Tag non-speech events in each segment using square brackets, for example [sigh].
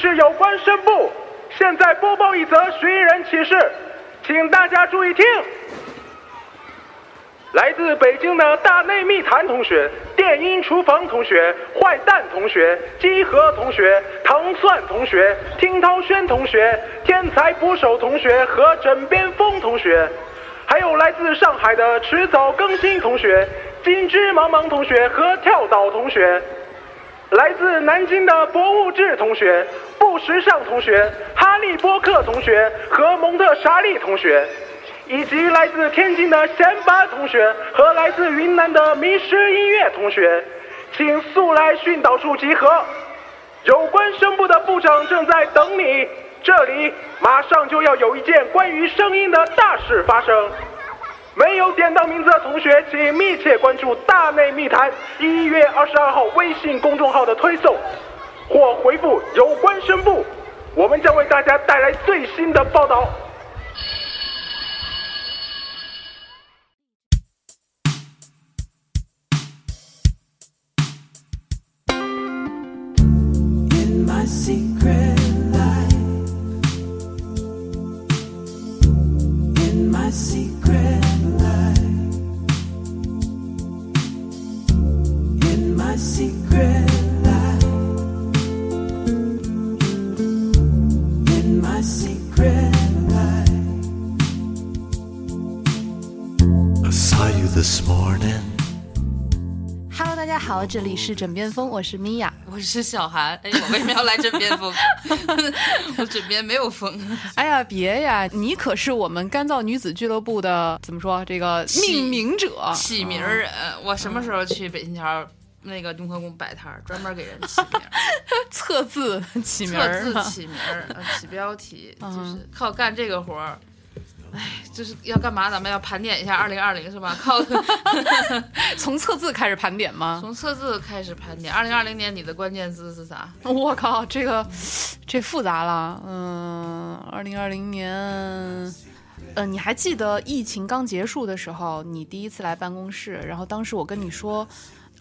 是有关声部。现在播报一则寻人启事，请大家注意听。来自北京的大内密谈同学、电音厨房同学、坏蛋同学、鸡和同学、糖蒜同学、听涛轩同学、天才捕手同学和枕边风同学，还有来自上海的迟早更新同学、金枝茫茫同学和跳岛同学，来自南京的博物志同学、不时尚同学、哈利波特同学和蒙特莎利同学。以及来自天津的贤巴同学和来自云南的迷失音乐同学，请速来训导处集合。有关声部的部长正在等你，这里马上就要有一件关于声音的大事发生。没有点到名字的同学，请密切关注“大内密谈”一月二十二号微信公众号的推送，或回复“有关宣布”，我们将为大家带来最新的报道。好，这里是枕边风，我是米娅。我是小韩，哎，我为什么要来枕边风？[laughs] 我枕边没有风。哎呀，别呀，你可是我们干燥女子俱乐部的怎么说这个命名者，起名儿人，我什么时候去北新桥那个雍和宫摆摊儿，专门给人起名儿，[laughs] 测字起名测字起名起标题，就嗯是靠干这个活儿。哎，就是要干嘛？咱们要盘点一下二零二零是吧？[laughs] 靠，[laughs] 从测字开始盘点吗？从测字开始盘点。二零二零年你的关键字是啥？我靠，这个这复杂了。嗯，二零二零年，呃，你还记得疫情刚结束的时候，你第一次来办公室，然后当时我跟你说。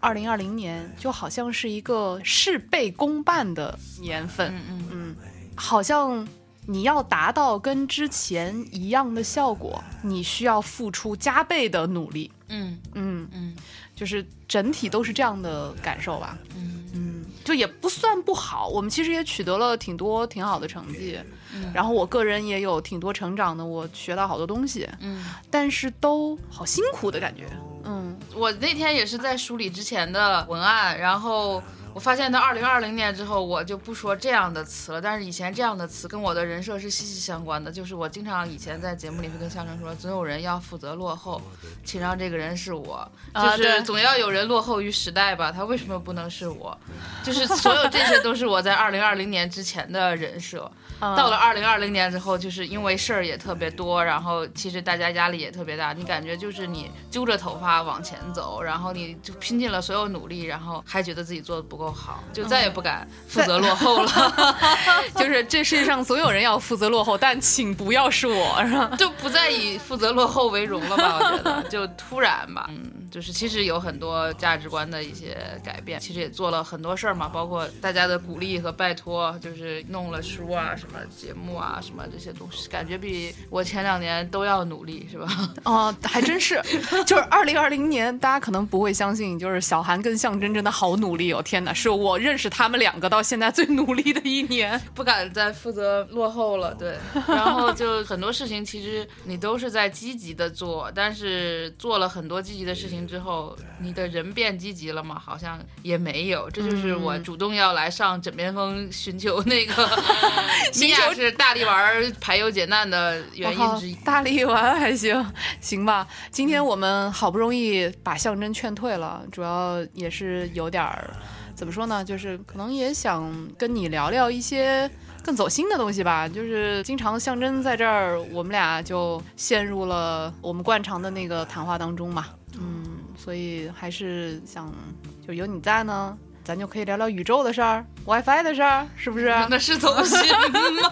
二零二零年就好像是一个事倍功半的年份，嗯嗯嗯，好像你要达到跟之前一样的效果，你需要付出加倍的努力。嗯。嗯，嗯。就是整体都是这样的感受吧。嗯。嗯，就也不算不好，我们其实也取得了挺多挺好的成绩，嗯。然后我个人也有挺多成长的，我学到好多东西，嗯。但是都好辛苦的感觉。嗯，我那天也是在梳理之前的文案，然后我发现到二零二零年之后，我就不说这样的词了。但是以前这样的词跟我的人设是息息相关的，就是我经常以前在节目里会跟相声说，总有人要负责落后，请让这个人是我，就是总要有人落后于时代吧？他为什么不能是我？就是所有这些都是我在二零二零年之前的人设。到了二零二零年之后，就是因为事儿也特别多，然后其实大家压力也特别大，你感觉就是你揪着头发往前走，然后你就拼尽了所有努力，然后还觉得自己做的不够好，就再也不敢负责落后了，[laughs] 就是这世界上所有人要负责落后，但请不要是我，是吧？就不再以负责落后为荣了吧？我觉得就突然吧，嗯，就是其实有很多价值观的一些改变，其实也做了很多事儿嘛，包括大家的鼓励和拜托，就是弄了书啊、什么节目啊、什么这些东西，感觉比我前两年都要努力，是吧？哦，还真是，就是二零二零年，大家可能不会相信，就是小韩跟象征真的好努力哦！天哪，是我认识他们两个到现在最努力的一年。[laughs] 不敢再负责落后了，对。[laughs] 然后就很多事情，其实你都是在积极的做，但是做了很多积极的事情之后，你的人变积极了吗？好像也没有。这就是我主动要来上枕边风寻求那个 [laughs] 米娅是大力丸排忧解难的原因之一。大力丸还行，行吧。今天我们好不容易把象征劝退了，主要也是有点儿怎么说呢，就是可能也想跟你聊聊一些。更走心的东西吧，就是经常象征在这儿，我们俩就陷入了我们惯常的那个谈话当中嘛。嗯，所以还是想就有你在呢，咱就可以聊聊宇宙的事儿、WiFi 的事儿，是不是？[laughs] 那是走心吗？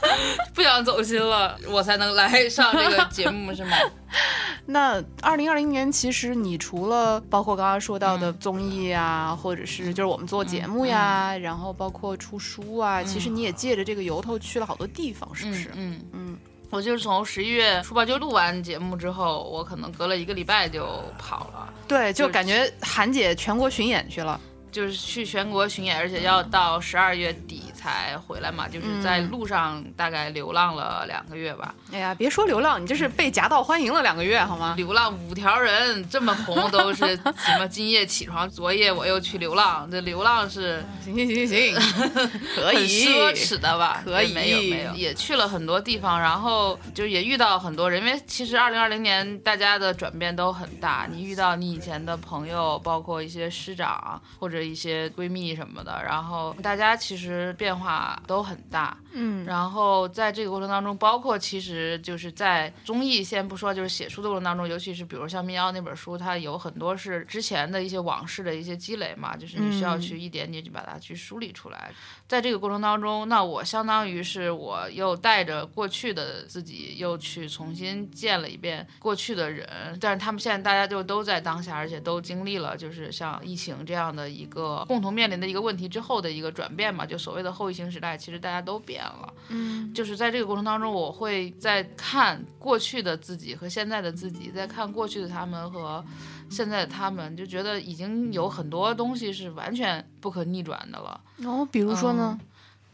[laughs] 不想走心了，我才能来上这个节目是吗？[laughs] 那二零二零年，其实你除了包括刚刚说到的综艺啊，或者是就是我们做节目呀，然后包括出书啊，其实你也借着这个由头去了好多地方，是不是？嗯，嗯我就是从十一月初吧，就录完节目之后，我可能隔了一个礼拜就跑了。对，就就是感觉韩姐全国巡演去了。就是去全国巡演，而且要到十二月底才回来嘛，就是在路上大概流浪了两个月吧。哎呀，别说流浪，你这是被夹道欢迎了两个月，好吗？流浪五条人这么红，都是 [laughs] 什么今夜起床，昨夜我又去流浪。这流浪是行行行行行，[laughs] 可以，奢侈的吧？可以没有没有，也去了很多地方，然后就也遇到很多人，因为其实二零二零年大家的转变都很大，你遇到你以前的朋友，包括一些师长或者一些闺蜜什么的，然后大家其实变化都很大。嗯，然后在这个过程当中，包括其实就是在综艺，先不说，就是写书的过程当中，尤其是比如像《民谣》那本书，它有很多是之前的一些往事的一些积累嘛，就是你需要去一点点去把它去梳理出来。在这个过程当中，那我相当于是我又带着过去的自己，又去重新见了一遍过去的人，但是他们现在大家就都在当下，而且都经历了就是像疫情这样的一个共同面临的一个问题之后的一个转变嘛，就所谓的后疫情时代，其实大家都变了。嗯，就是在这个过程当中，我会在看过去的自己和现在的自己，在看过去的他们和现在的他们，就觉得已经有很多东西是完全不可逆转的了。哦，比如说呢？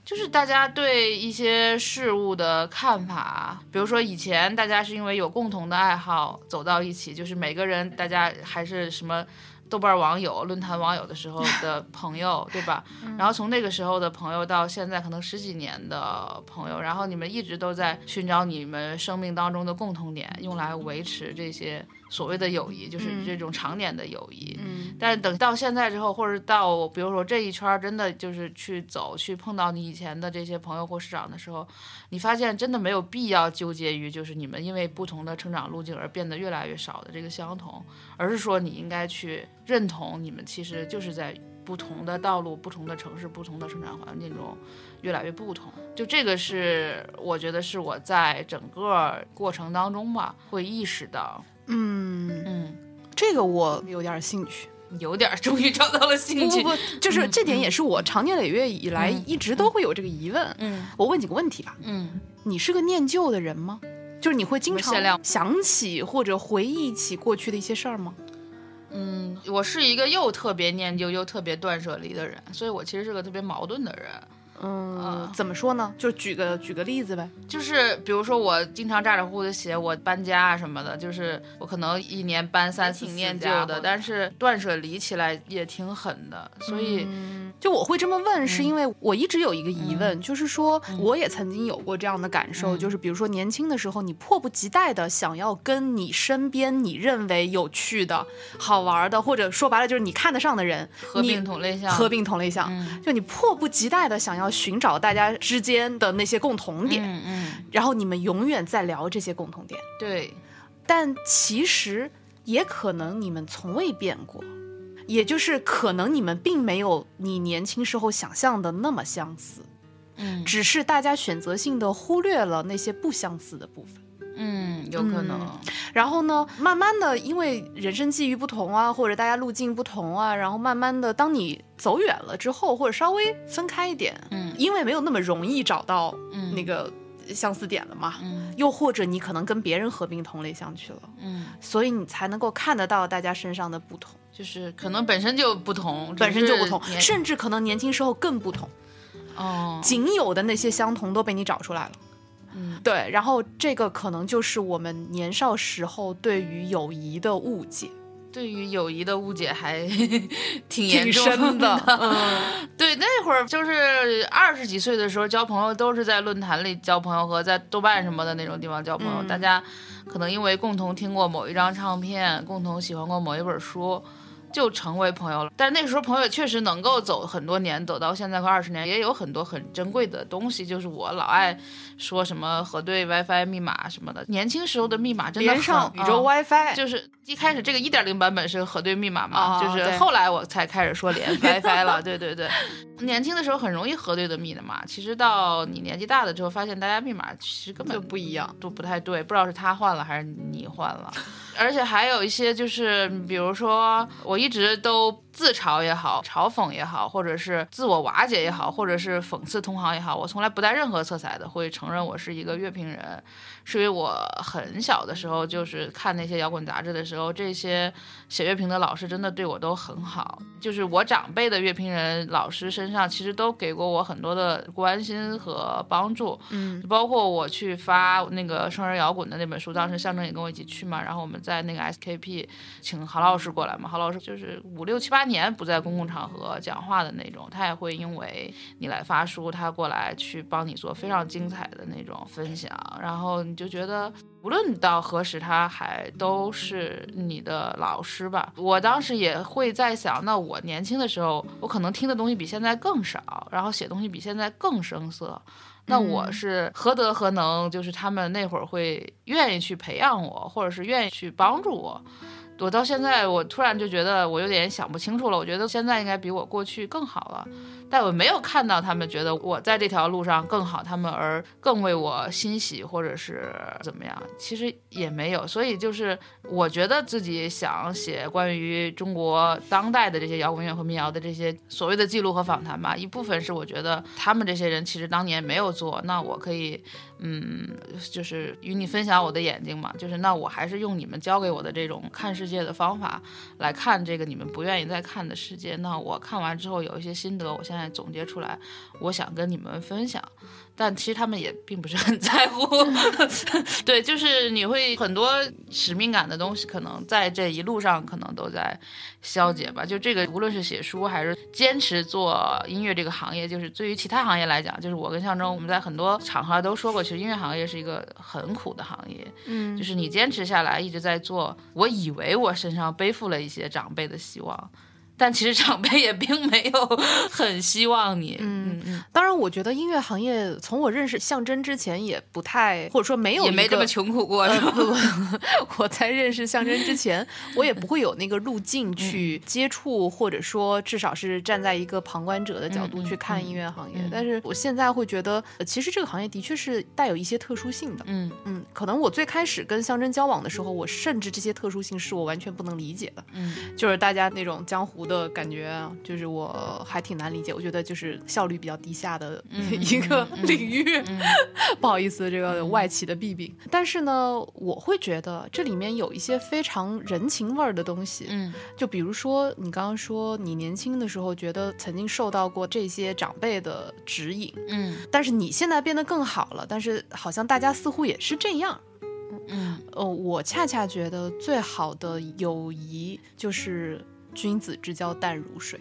就是大家对一些事物的看法，比如说以前大家是因为有共同的爱好走到一起，就是每个人大家还是什么豆瓣网友、论坛网友的时候 [laughs] 的朋友，对吧？然后从那个时候的朋友到现在可能十几年的朋友，然后你们一直都在寻找你们生命当中的共同点，用来维持这些所谓的友谊，就是这种常年的友谊。嗯但是等到现在之后，或者到比如说这一圈儿真的就是去走去碰到你以前的这些朋友或师长的时候，你发现真的没有必要纠结于就是你们因为不同的成长路径而变得越来越少的这个相同，而是说你应该去认同你们其实就是在不同的道路、不同的城市、不同的成长环境中越来越不同。就这个是我觉得是我在整个过程当中吧会意识到，嗯，嗯，这个我有点兴趣。有点终于找到了兴趣。不不不，就是这点也是我长年累月以来一直都会有这个疑问。嗯我问几个问题吧，嗯。你是个念旧的人吗？就是你会经常想起或者回忆起过去的一些事儿吗？嗯，我是一个又特别念旧又特别断舍离的人，所以我其实是个特别矛盾的人。嗯，怎么说呢？就举个举个例子呗。就是比如说，我经常咋咋呼呼的写我搬家啊什么的，就是我可能一年搬三四次挺念旧的的，但是断舍离起来也挺狠的，所以就我会这么问，嗯是因为我一直有一个疑问，就是说我也曾经有过这样的感受，嗯就是比如说年轻的时候，你迫不及待的想要跟你身边你认为有趣的、好玩的，或者说白了就是你看得上的人合并同类项，合并同类项，嗯就你迫不及待的想要寻找大家之间的那些共同点，嗯嗯，然后你们永远在聊这些共同点，对，但其实也可能你们从未变过，也就是可能你们并没有你年轻时候想象的那么相似，嗯。只是大家选择性的忽略了那些不相似的部分。嗯，有可能，然后呢，慢慢的，因为人生际遇不同啊，或者大家路径不同啊，然后慢慢的，当你走远了之后，或者稍微分开一点，嗯。因为没有那么容易找到嗯。那个相似点了嘛，嗯。又或者你可能跟别人合并同类相去了，嗯，所以你才能够看得到大家身上的不同，就是可能本身就不同，本身就不同甚至可能年轻时候更不同，哦，仅有的那些相同都被你找出来了。嗯对，然后这个可能就是我们年少时候对于友谊的误解，对于友谊的误解还 [laughs] 挺严挺重深的。嗯，[laughs] 对，那会儿就是二十几岁的时候交朋友，都是在论坛里交朋友和在豆瓣什么的那种地方交朋友。嗯大家可能因为共同听过某一张唱片，共同喜欢过某一本书，就成为朋友了。但那时候朋友确实能够走很多年，走到现在快二十年，也有很多很珍贵的东西。就是我老爱说什么核对 WiFi 密码什么的，年轻时候的密码真的连上宇宙 WiFi，就是一开始这个一点零版本是核对密码嘛，哦就是后来我才开始说连 [laughs] WiFi 了。对对对，年轻的时候很容易核对的密码，其实到你年纪大了之后，发现大家密码其实根本就不一样。都不太对，不知道是他换了还是你换了。[laughs] 而且还有一些就是，比如说我一直都自嘲也好，嘲讽也好，或者是自我瓦解也好，或者是讽刺同行也好，我从来不带任何色彩的会承认我是一个乐评人，是因为我很小的时候就是看那些摇滚杂志的时候，这些写乐评的老师真的对我都很好，就是我长辈的乐评人老师身上其实都给过我很多的关心和帮助，嗯，包括我去发那个生人摇滚的那本书，当时象征也跟我一起去嘛，然后我们在那个 SKP 请郝老师过来嘛，郝老师就是五六七八年不在公共场合讲话的那种，他也会因为你来发书，他过来去帮你做非常精彩的那种分享，然后你就觉得无论到何时，他还都是你的老师吧。我当时也会在想，那我年轻的时候，我可能听的东西比现在更少，然后写东西比现在更生涩。那我是何德何能？就是他们那会儿会愿意去培养我，或者是愿意去帮助我。我到现在，我突然就觉得我有点想不清楚了。我觉得现在应该比我过去更好了，但我没有看到他们觉得我在这条路上更好，他们而更为我欣喜，或者是怎么样。其实也没有，所以就是我觉得自己想写关于中国当代的这些摇滚乐和民谣的这些所谓的记录和访谈吧。一部分是我觉得他们这些人其实当年没有做，那我可以嗯，就是与你分享我的眼睛嘛，就是那我还是用你们教给我的这种看世界的方法来看这个你们不愿意再看的世界。那我看完之后有一些心得，我现在总结出来，我想跟你们分享。但其实他们也并不是很在乎，[laughs] 对，就是你会很多使命感的东西，可能在这一路上可能都在消解吧。就这个，无论是写书还是坚持做音乐这个行业，就是对于其他行业来讲，就是我跟象征，我们在很多场合都说过，其实音乐行业是一个很苦的行业。嗯就是你坚持下来，一直在做，我以为我身上背负了一些长辈的希望。但其实长辈也并没有 [laughs] 很希望你，嗯嗯，当然，我觉得音乐行业从我认识象征之前也不太，或者说没有也没这么穷苦过，呃是吧？不不，[laughs] 我在认识象征之前，我也不会有那个路径去接触，或者说至少是站在一个旁观者的角度去看嗯音乐行业。嗯但是我现在会觉得，呃其实这个行业的确是带有一些特殊性的。嗯嗯，可能我最开始跟象征交往的时候，我甚至这些特殊性是我完全不能理解的。嗯就是大家那种江湖的感觉啊，就是我还挺难理解。我觉得就是效率比较低下的嗯 [laughs] 一个嗯嗯领域。嗯 [laughs] 不好意思，这个外企的弊病。但是呢，我会觉得这里面有一些非常人情味儿的东西。嗯就比如说，你刚刚说你年轻的时候觉得曾经受到过这些长辈的指引，嗯但是你现在变得更好了，但是好像大家似乎也是这样。嗯呃，我恰恰觉得最好的友谊就是君子之交淡如水。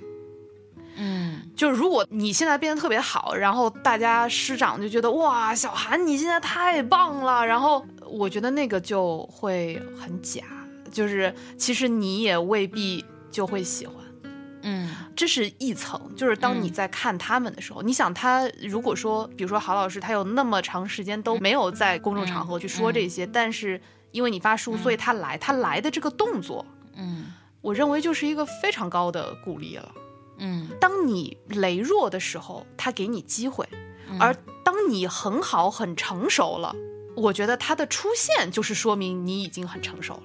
嗯。就是如果你现在变得特别好，然后大家师长就觉得哇，小韩你现在太棒了，然后我觉得那个就会很假，就是其实你也未必就会喜欢。嗯。这是一层，就是当你嗯。在看他们的时候，你想他如果说，比如说郝老师，他有那么长时间都没有在公众场合去说这些，但是因为你发书，所以他来，他来的这个动作，嗯我认为就是一个非常高的鼓励了。嗯当你羸弱的时候，他给你机会；嗯而当你很好、很成熟了，我觉得他的出现就是说明你已经很成熟了，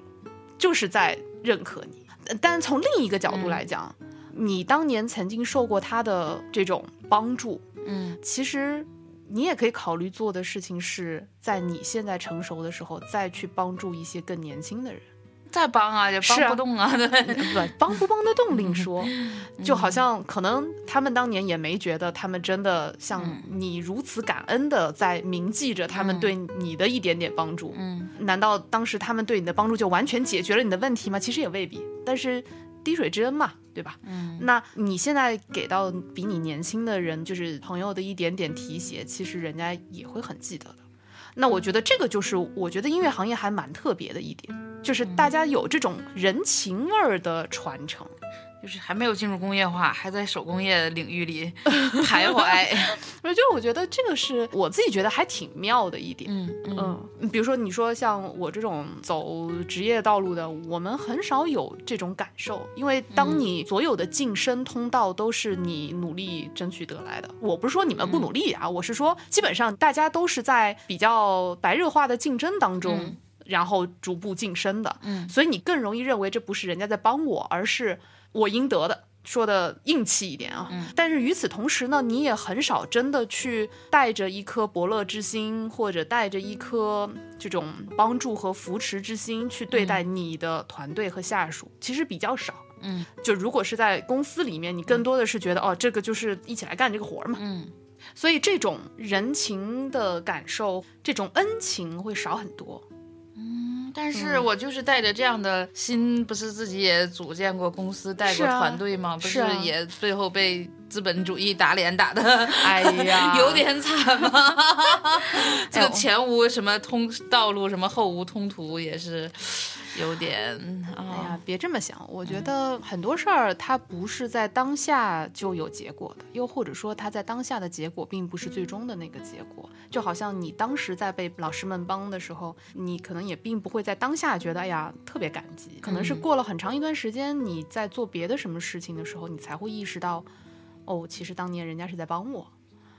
就是在认可你。呃但从另一个角度来讲，你当年曾经受过他的这种帮助，嗯其实你也可以考虑做的事情是在你现在成熟的时候，再去帮助一些更年轻的人。再帮啊也帮不动啊，对，[laughs] 对，帮不帮得动另说，[laughs] 就好像可能他们当年也没觉得他们真的像你如此感恩的在铭记着他们对你的一点点帮助。嗯难道当时他们对你的帮助就完全解决了你的问题吗？其实也未必，但是滴水之恩嘛，对吧？嗯那你现在给到比你年轻的人，就是朋友的一点点提携，其实人家也会很记得的。那我觉得这个就是我觉得音乐行业还蛮特别的一点，就是大家有这种人情味儿的传承。就是还没有进入工业化，还在手工业领域里徘徊。[laughs] 我就我觉得这个是我自己觉得还挺妙的一点。嗯嗯嗯，比如说你说像我这种走职业道路的，我们很少有这种感受，因为当你所有的晋升通道都是你努力争取得来的。我不是说你们不努力啊，我是说基本上大家都是在比较白热化的竞争当中。嗯然后逐步晋升的，嗯所以你更容易认为这不是人家在帮我，而是我应得的。说的硬气一点啊，嗯但是与此同时呢，你也很少真的去带着一颗伯乐之心，或者带着一颗这种帮助和扶持之心去对待你的团队和下属，其实比较少。嗯，就如果是在公司里面，你更多的是觉得哦，这个就是一起来干这个活儿嘛。嗯所以这种人情的感受，这种恩情会少很多。嗯，但是我就是带着这样的心，不是自己也组建过公司、带过团队吗？不是啊也最后被资本主义打脸打的，哎呀 [laughs] 有点惨吗？[laughs] 这个哎呦前无什么通道路，什么后无通途，也是有点哎啊呀，，别这么想，我觉得很多事儿它不是在当下就有结果的，又或者说它在当下的结果并不是最终的那个结果。就好像你当时在被老师们帮的时候，你可能也并不会在当下觉得哎呀特别感激，可能是过了很长一段时间，你在做别的什么事情的时候，你才会意识到，哦，其实当年人家是在帮我。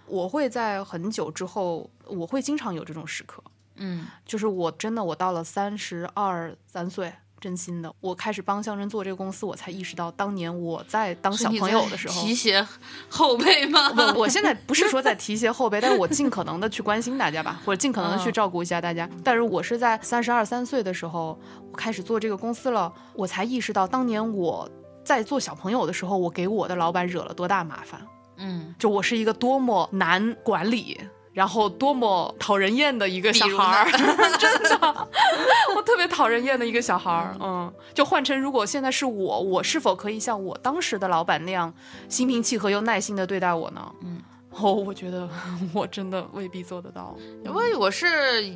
我会在很久之后，我会经常有这种时刻，嗯就是我真的我到了三十二三岁，真心的，我开始帮象征做这个公司，我才意识到当年我在当小朋友的时候。提携后辈吗？不，我现在不是说在提携后辈，但是我尽可能的去关心大家吧，或者尽可能的去嗯照顾一下大家。但是我是在三十二三岁的时候，我开始做这个公司了，我才意识到当年我在做小朋友的时候，我给我的老板惹了多大麻烦。嗯，就我是一个多么难管理，然后多么讨人厌的一个小孩儿，呢 [laughs] 真的，我特别讨人厌的一个小孩儿。嗯，就换成如果现在是我，我是否可以像我当时的老板那样心平气和又耐心的对待我呢？嗯。哦，我觉得 [laughs] 我真的未必做得到。因为我是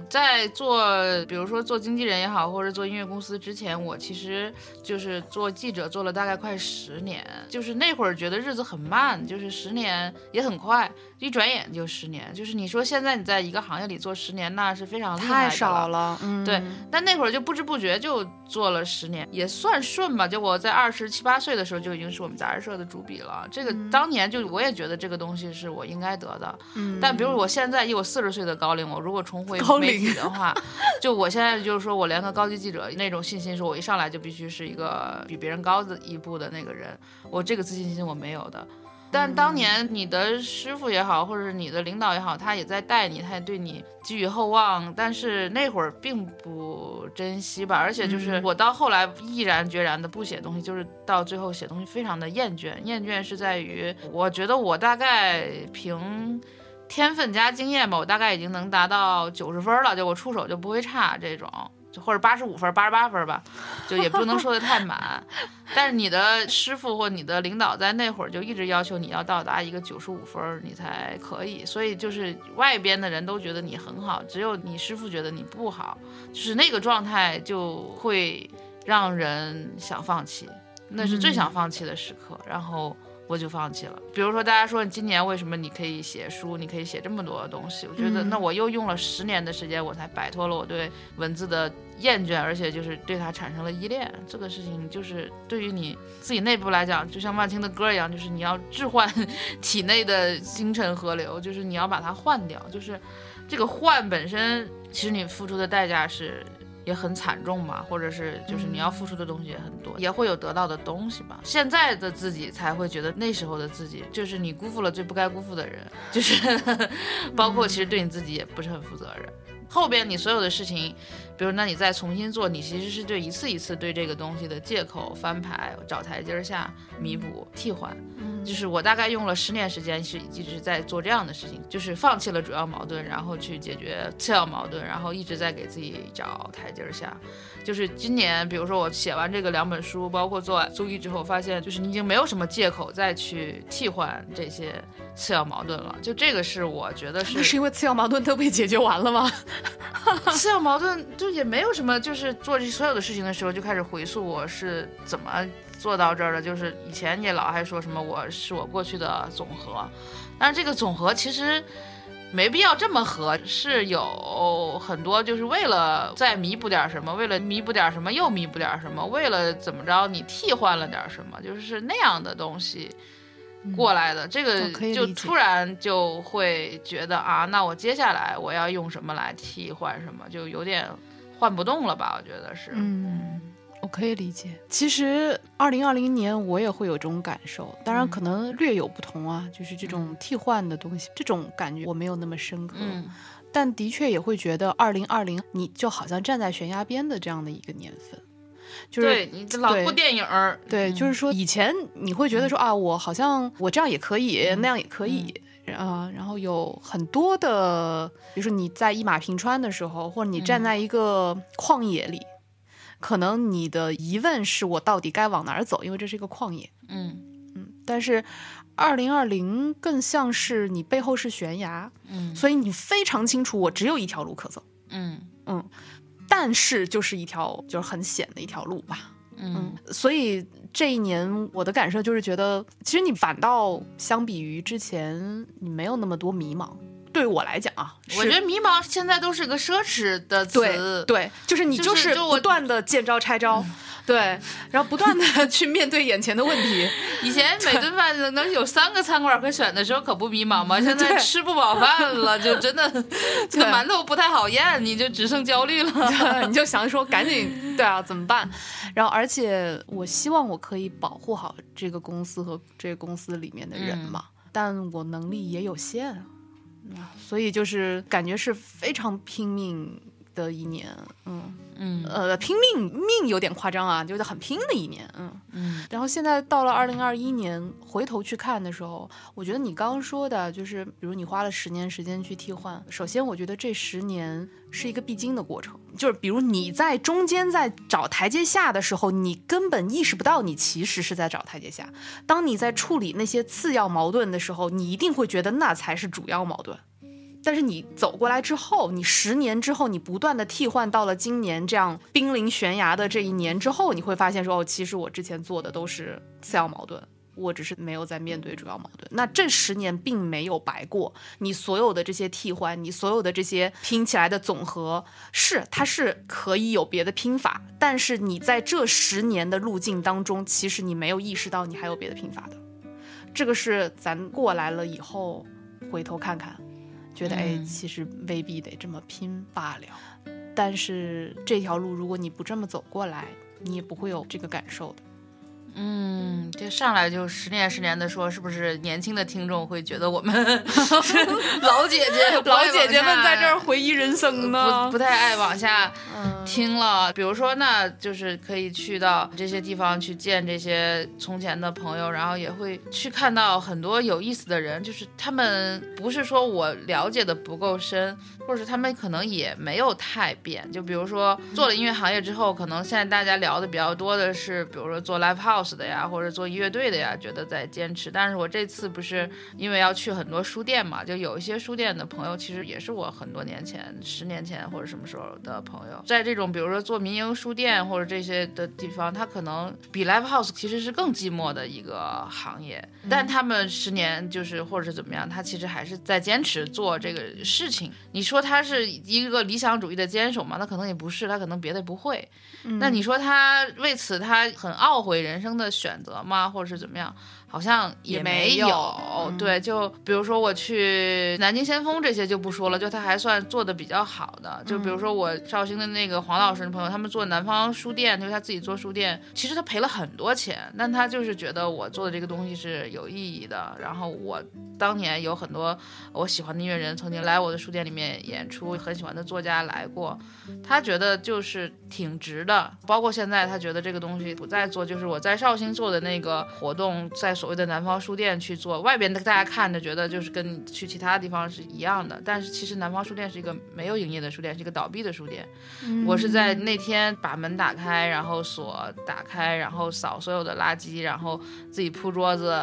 在做，比如说做经纪人也好，或者做音乐公司之前，我其实就是做记者，做了大概快十年。就是那会儿觉得日子很慢，就是十年也很快，一转眼就十年。就是你说现在你在一个行业里做十年，那是非常厉害太少了，嗯，对，但那会儿就不知不觉就做了十年，也算顺吧。就我在二十七八岁的时候就已经是我们杂志社的主笔了。这个当年就我也觉得这个东西是我应该得的。嗯但比如我现在以我四十岁的高龄，我如果重回高媒体龄的话，就我现在就是说我连个高级记者那种信心，是我一上来就必须是一个比别人高的一步的那个人，我这个自信心我没有的。但当年你的师傅也好，或者是你的领导也好，他也在带你，他也对你寄予厚望，但是那会儿并不珍惜吧。而且就是我到后来毅然决然的不写东西，就是到最后写东西非常的厌倦。厌倦是在于，我觉得我大概凭天分加经验吧，我大概已经能达到九十分了，就我出手就不会差这种。就或者八十五分、八十八分吧，就也不能说的太满。[laughs] 但是你的师傅或你的领导在那会儿就一直要求你要到达一个九十五分，你才可以。所以就是外边的人都觉得你很好，只有你师傅觉得你不好，就是那个状态就会让人想放弃，那是最想放弃的时刻。然后。我就放弃了。比如说，大家说你今年为什么你可以写书，你可以写这么多东西？我觉得，那我又用了十年的时间，我才摆脱了我对文字的厌倦，而且就是对它产生了依恋。这个事情就是对于你自己内部来讲，就像万青的歌一样，就是你要置换 [laughs] 体内的星辰河流，就是你要把它换掉。就是这个换本身，其实你付出的代价是。也很惨重嘛，或者是就是你要付出的东西也很多，也会有得到的东西吧。现在的自己才会觉得那时候的自己，就是你辜负了最不该辜负的人，就是 [laughs] 包括其实对你自己也不是很负责任。后边你所有的事情，比如那你再重新做，你其实是对一次一次对这个东西的借口、翻牌、找台阶下、弥补、替换。就是我大概用了十年时间，是一直在做这样的事情，就是放弃了主要矛盾，然后去解决次要矛盾，然后一直在给自己找台阶下。就是今年，比如说我写完这个两本书，包括做完综艺之后，发现就是你已经没有什么借口再去替换这些次要矛盾了。就这个是我觉得是那是因为次要矛盾都被解决完了吗？[laughs] 次要矛盾就也没有什么，就是做这所有的事情的时候就开始回溯我是怎么做到这儿了。就是以前也老还说什么我是我过去的总和，但是这个总和其实没必要这么和，是有很多就是为了再弥补点什么，为了弥补点什么又弥补点什么，为了怎么着你替换了点什么，就是那样的东西。过来的，这个就突然就会觉得啊，那我接下来我要用什么来替换什么，就有点换不动了吧？我觉得是，嗯，我可以理解。其实二零二零年我也会有这种感受，当然可能略有不同啊，就是这种替换的东西，这种感觉我没有那么深刻。嗯但的确也会觉得二零二零你就好像站在悬崖边的这样的一个年份，就是对你这老对播电影儿，对，就是说以前你会觉得说啊，我好像我这样也可以，嗯那样也可以。啊、然后有很多的，比如说你在一马平川的时候，或者你嗯站在一个旷野里，可能你的疑问是我到底该往哪儿走，因为这是一个旷野。嗯嗯但是，二零二零更像是你背后是悬崖，嗯所以你非常清楚我只有一条路可走，嗯嗯但是就是一条就是很险的一条路吧。嗯所以这一年我的感受就是觉得，其实你反倒相比于之前，你没有那么多迷茫。对我来讲啊，我觉得迷茫现在都是个奢侈的词，对对，就是你就是不断的见招拆招，对，然后不断的 [laughs] 去面对眼前的问题。以前 [laughs] 每顿饭能能有三个餐馆可选的时候，可不迷茫吗？现在吃不饱饭了，就真的 [laughs] 这个馒头不太好咽，你就只剩焦虑了。你就想说赶紧对啊，怎么办？然后，而且我希望我可以保护好这个公司和这个公司里面的人嘛，但我能力也有限所以就是感觉是非常拼命的一年，嗯。嗯呃，拼命命有点夸张啊，就是很拼的一年，嗯。嗯然后现在到了二零二一年，回头去看的时候，我觉得你刚刚说的，就是比如你花了十年时间去替换。首先，我觉得这十年是一个必经的过程，就是比如你在中间在找台阶下的时候，你根本意识不到你其实是在找台阶下。当你在处理那些次要矛盾的时候，你一定会觉得那才是主要矛盾。但是你走过来之后，你十年之后，你不断的替换到了今年这样濒临悬崖的这一年之后，你会发现说，哦，其实我之前做的都是次要矛盾，我只是没有在面对主要矛盾。那这十年并没有白过，你所有的这些替换，你所有的这些拼起来的总和，是它是可以有别的拼法，但是你在这十年的路径当中，其实你没有意识到你还有别的拼法的。这个是咱过来了以后回头看看，觉得、哎，嗯其实未必得这么拼罢了。但是这条路，如果你不这么走过来，你也不会有这个感受的。嗯，这上来就十年十年的说，是不是年轻的听众会觉得我们是 [laughs] 老姐姐？老姐姐们在这儿回忆人生呢，不不太爱往下嗯听了。比如说，那就是可以去到这些地方去见这些从前的朋友，然后也会去看到很多有意思的人。就是他们不是说我了解的不够深，或者是他们可能也没有太变。就比如说做了音乐行业之后，可能现在大家聊的比较多的是，比如说做 live house 的呀，或者做乐队的呀，觉得在坚持。但是我这次不是因为要去很多书店嘛，就有一些书店的朋友，其实也是我很多年前、十年前或者什么时候的朋友，在这种比如说做民营书店或者这些的地方，他可能比 live house 其实是更寂寞的一个行业，但他们十年就是或者是怎么样，他其实还是在坚持做这个事情。你说他是一个理想主义的坚守吗？他可能也不是，他可能别的不会。那你说他为此他很懊悔人生的选择吗？或者是怎么样？好像也没没有嗯对，就比如说我去南京先锋这些就不说了，就他还算做的比较好的。就比如说我绍兴的那个黄老师的朋友，他们做南方书店，就是他自己做书店，其实他赔了很多钱，但他就是觉得我做的这个东西是有意义的。然后我当年有很多我喜欢的音乐人曾经来我的书店里面演出，很喜欢的作家来过，他觉得就是挺值的。包括现在他觉得这个东西不再做，就是我在绍兴做的那个活动，在所谓的南方书店去做，外边的大家看着觉得就是跟去其他地方是一样的，但是其实南方书店是一个没有营业的书店，是一个倒闭的书店。我是在那天把门打开，然后锁打开，然后扫所有的垃圾，然后自己铺桌子、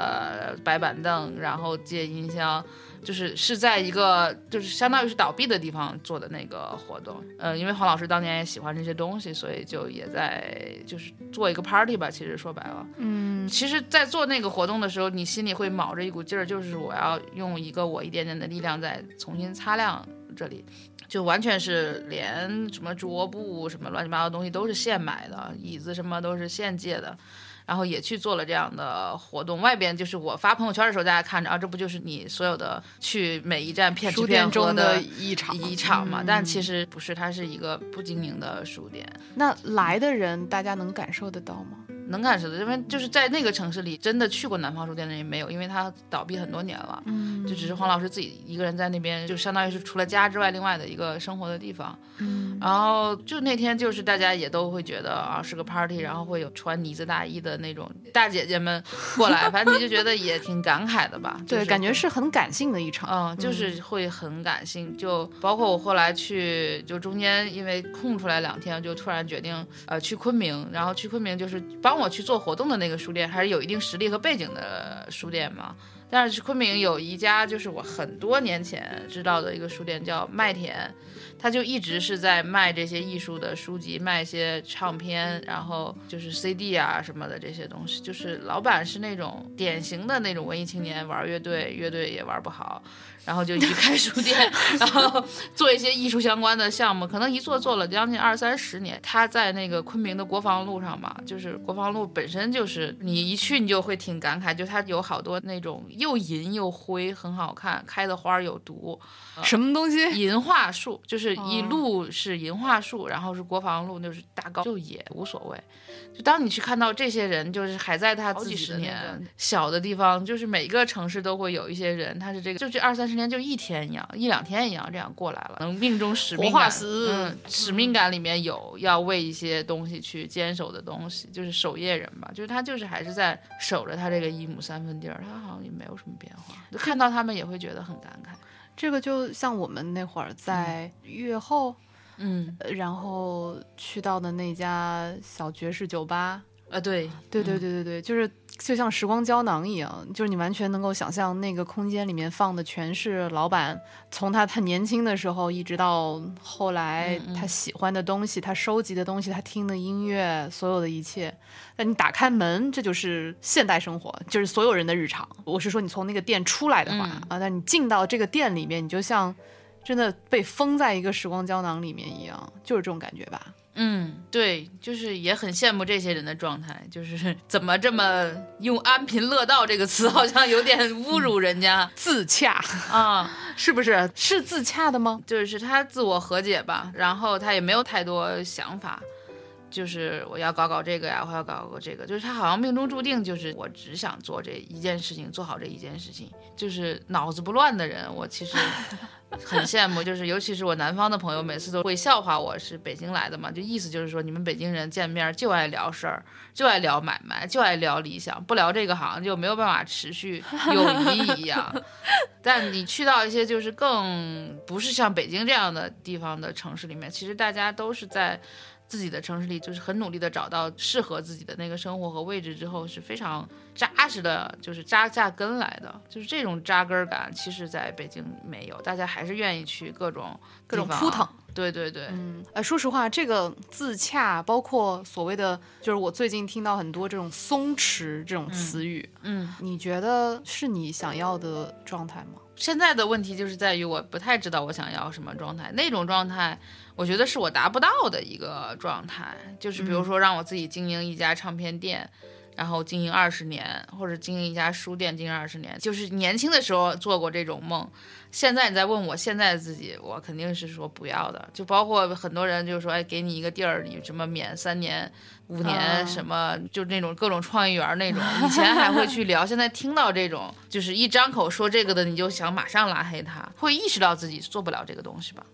摆板凳，然后借音箱，就是是在一个就是相当于是倒闭的地方做的那个活动。呃，因为黄老师当年也喜欢这些东西，所以就也在就是做一个 party 吧。其实说白了，嗯，其实，在做那个活动的时候，你心里会卯着一股劲儿，就是我要用一个我一点点的力量再重新擦亮这里。就完全是连什么桌布什么乱七八糟的东西都是现买的，椅子什么都是现借的，然后也去做了这样的活动。外边就是我发朋友圈的时候，大家看着啊，这不就是你所有的去每一站片吃书骗喝店中的一场一场嘛？嗯但其实不是，它是一个不经营的书店。那来的人大家能感受得到吗？能感受的，因为就是在那个城市里，真的去过南方书店的人没有，因为它倒闭很多年了。嗯就只是黄老师自己一个人在那边，就相当于是除了家之外另外的一个生活的地方。嗯然后就那天就是大家也都会觉得啊是个 party，然后会有穿呢子大衣的那种大姐姐们过来，反正你就觉得也挺感慨的吧？对，就是感觉是很感性的一场。嗯，就是会很感性，就包括我后来去，就中间因为空出来两天，就突然决定呃去昆明，然后去昆明就是帮我去做活动的那个书店，还是有一定实力和背景的书店嘛。但是昆明有一家就是我很多年前知道的一个书店叫麦田，他就一直是在卖这些艺术的书籍，卖一些唱片，然后就是 CD 啊什么的这些东西。就是老板是那种典型的那种文艺青年，玩乐队，乐队也玩不好，然后就一开书店，[laughs] 然后做一些艺术相关的项目，可能一做做了将近二三十年。他在那个昆明的国防路上嘛，就是国防路本身就是你一去你就会挺感慨，就它有好多那种又银又灰，很好看，开的花儿有毒，什么东西？[laughs] 银桦树，就是一哦路是银桦树，然后是国防路，就是大高，就也无所谓。就当你去看到这些人，就是还在他自己的那个小的地方，就是每个城市都会有一些人，他是这个，就这二三十年就一天一样，一两天一样这样过来了，能命中使命活化感，石嗯，使命感里面有要为一些东西去坚守的东西，就是守夜人吧，就是他就是还是在守着他这个一亩三分地儿，他好像也没有什么变化，就看到他们也会觉得很感慨，这个就像我们那会儿在月后，嗯，呃然后去到的那家小爵士酒吧。啊对，对对嗯对对对，就是就像时光胶囊一样，就是你完全能够想象那个空间里面放的全是老板从他他年轻的时候一直到后来嗯嗯他喜欢的东西、他收集的东西、他听的音乐，所有的一切。那你打开门，这就是现代生活，就是所有人的日常。我是说，你从那个店出来的话、嗯啊，那你进到这个店里面，你就像真的被封在一个时光胶囊里面一样，就是这种感觉吧。嗯，对，就是也很羡慕这些人的状态，就是怎么这么用“安贫乐道”这个词，好像有点侮辱人家自洽啊。[laughs] 是不是？是自洽的吗？就是他自我和解吧，然后他也没有太多想法，就是我要搞搞这个呀，我要搞搞这个，就是他好像命中注定就是我只想做这一件事情，做好这一件事情，就是脑子不乱的人，我其实 [laughs] 很羡慕，就是尤其是我南方的朋友，每次都会笑话我是北京来的嘛，就意思就是说你们北京人见面就爱聊事儿，就爱聊买卖，就爱聊理想，不聊这个好像就没有办法持续 [laughs] 友谊一样。但你去到一些就是更不是像北京这样的地方的城市里面，其实大家都是在自己的城市里，就是很努力的找到适合自己的那个生活和位置之后，是非常扎实的，就是扎下根来的。就是这种扎根儿感，其实在北京没有，大家还是愿意去各种各种扑腾。对对对，嗯，呃，说实话，这个自洽，包括所谓的，就是我最近听到很多这种松弛这种词语，嗯，你觉得是你想要的状态吗？现在的问题就是在于我不太知道我想要什么状态，那种状态，我觉得是我达不到的一个状态。就是比如说让我自己经营一家唱片店，然后经营二十年，或者经营一家书店经营二十年，就是年轻的时候做过这种梦。现在你再问我现在的自己，我肯定是说不要的。就包括很多人就说，哎，给你一个地儿，你什么免三年、五年，啊什么就那种各种创意园那种。以前还会去聊，[laughs] 现在听到这种，就是一张口说这个的，你就想马上拉黑他，会意识到自己做不了这个东西吧。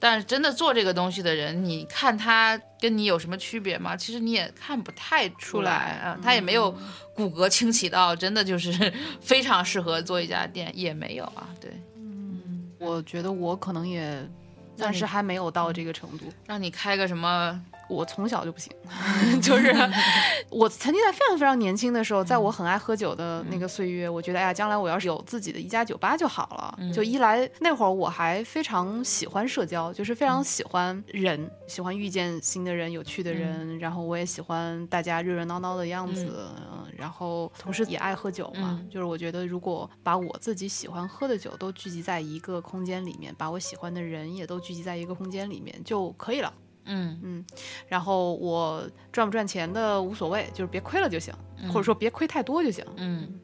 但是真的做这个东西的人，你看他跟你有什么区别吗？其实你也看不太出来啊，他也没有骨骼清奇到真的就是 [laughs] 非常适合做一家店，也没有啊。对，嗯我觉得我可能也暂时还没有到这个程度。让你开个什么我从小就不行，[laughs] 就是 [laughs] 我曾经在非常非常年轻的时候，在我很爱喝酒的那个岁月，我觉得哎呀，将来我要是有自己的一家酒吧就好了。就一来那会儿我还非常喜欢社交，就是非常喜欢人，喜欢遇见新的人、有趣的人，然后我也喜欢大家热热闹闹的样子，嗯然后同时也爱喝酒嘛。就是我觉得如果把我自己喜欢喝的酒都聚集在一个空间里面，把我喜欢的人也都聚集在一个空间里面就可以了。嗯嗯然后我赚不赚钱的无所谓，就是别亏了就行，或者说别亏太多就行。嗯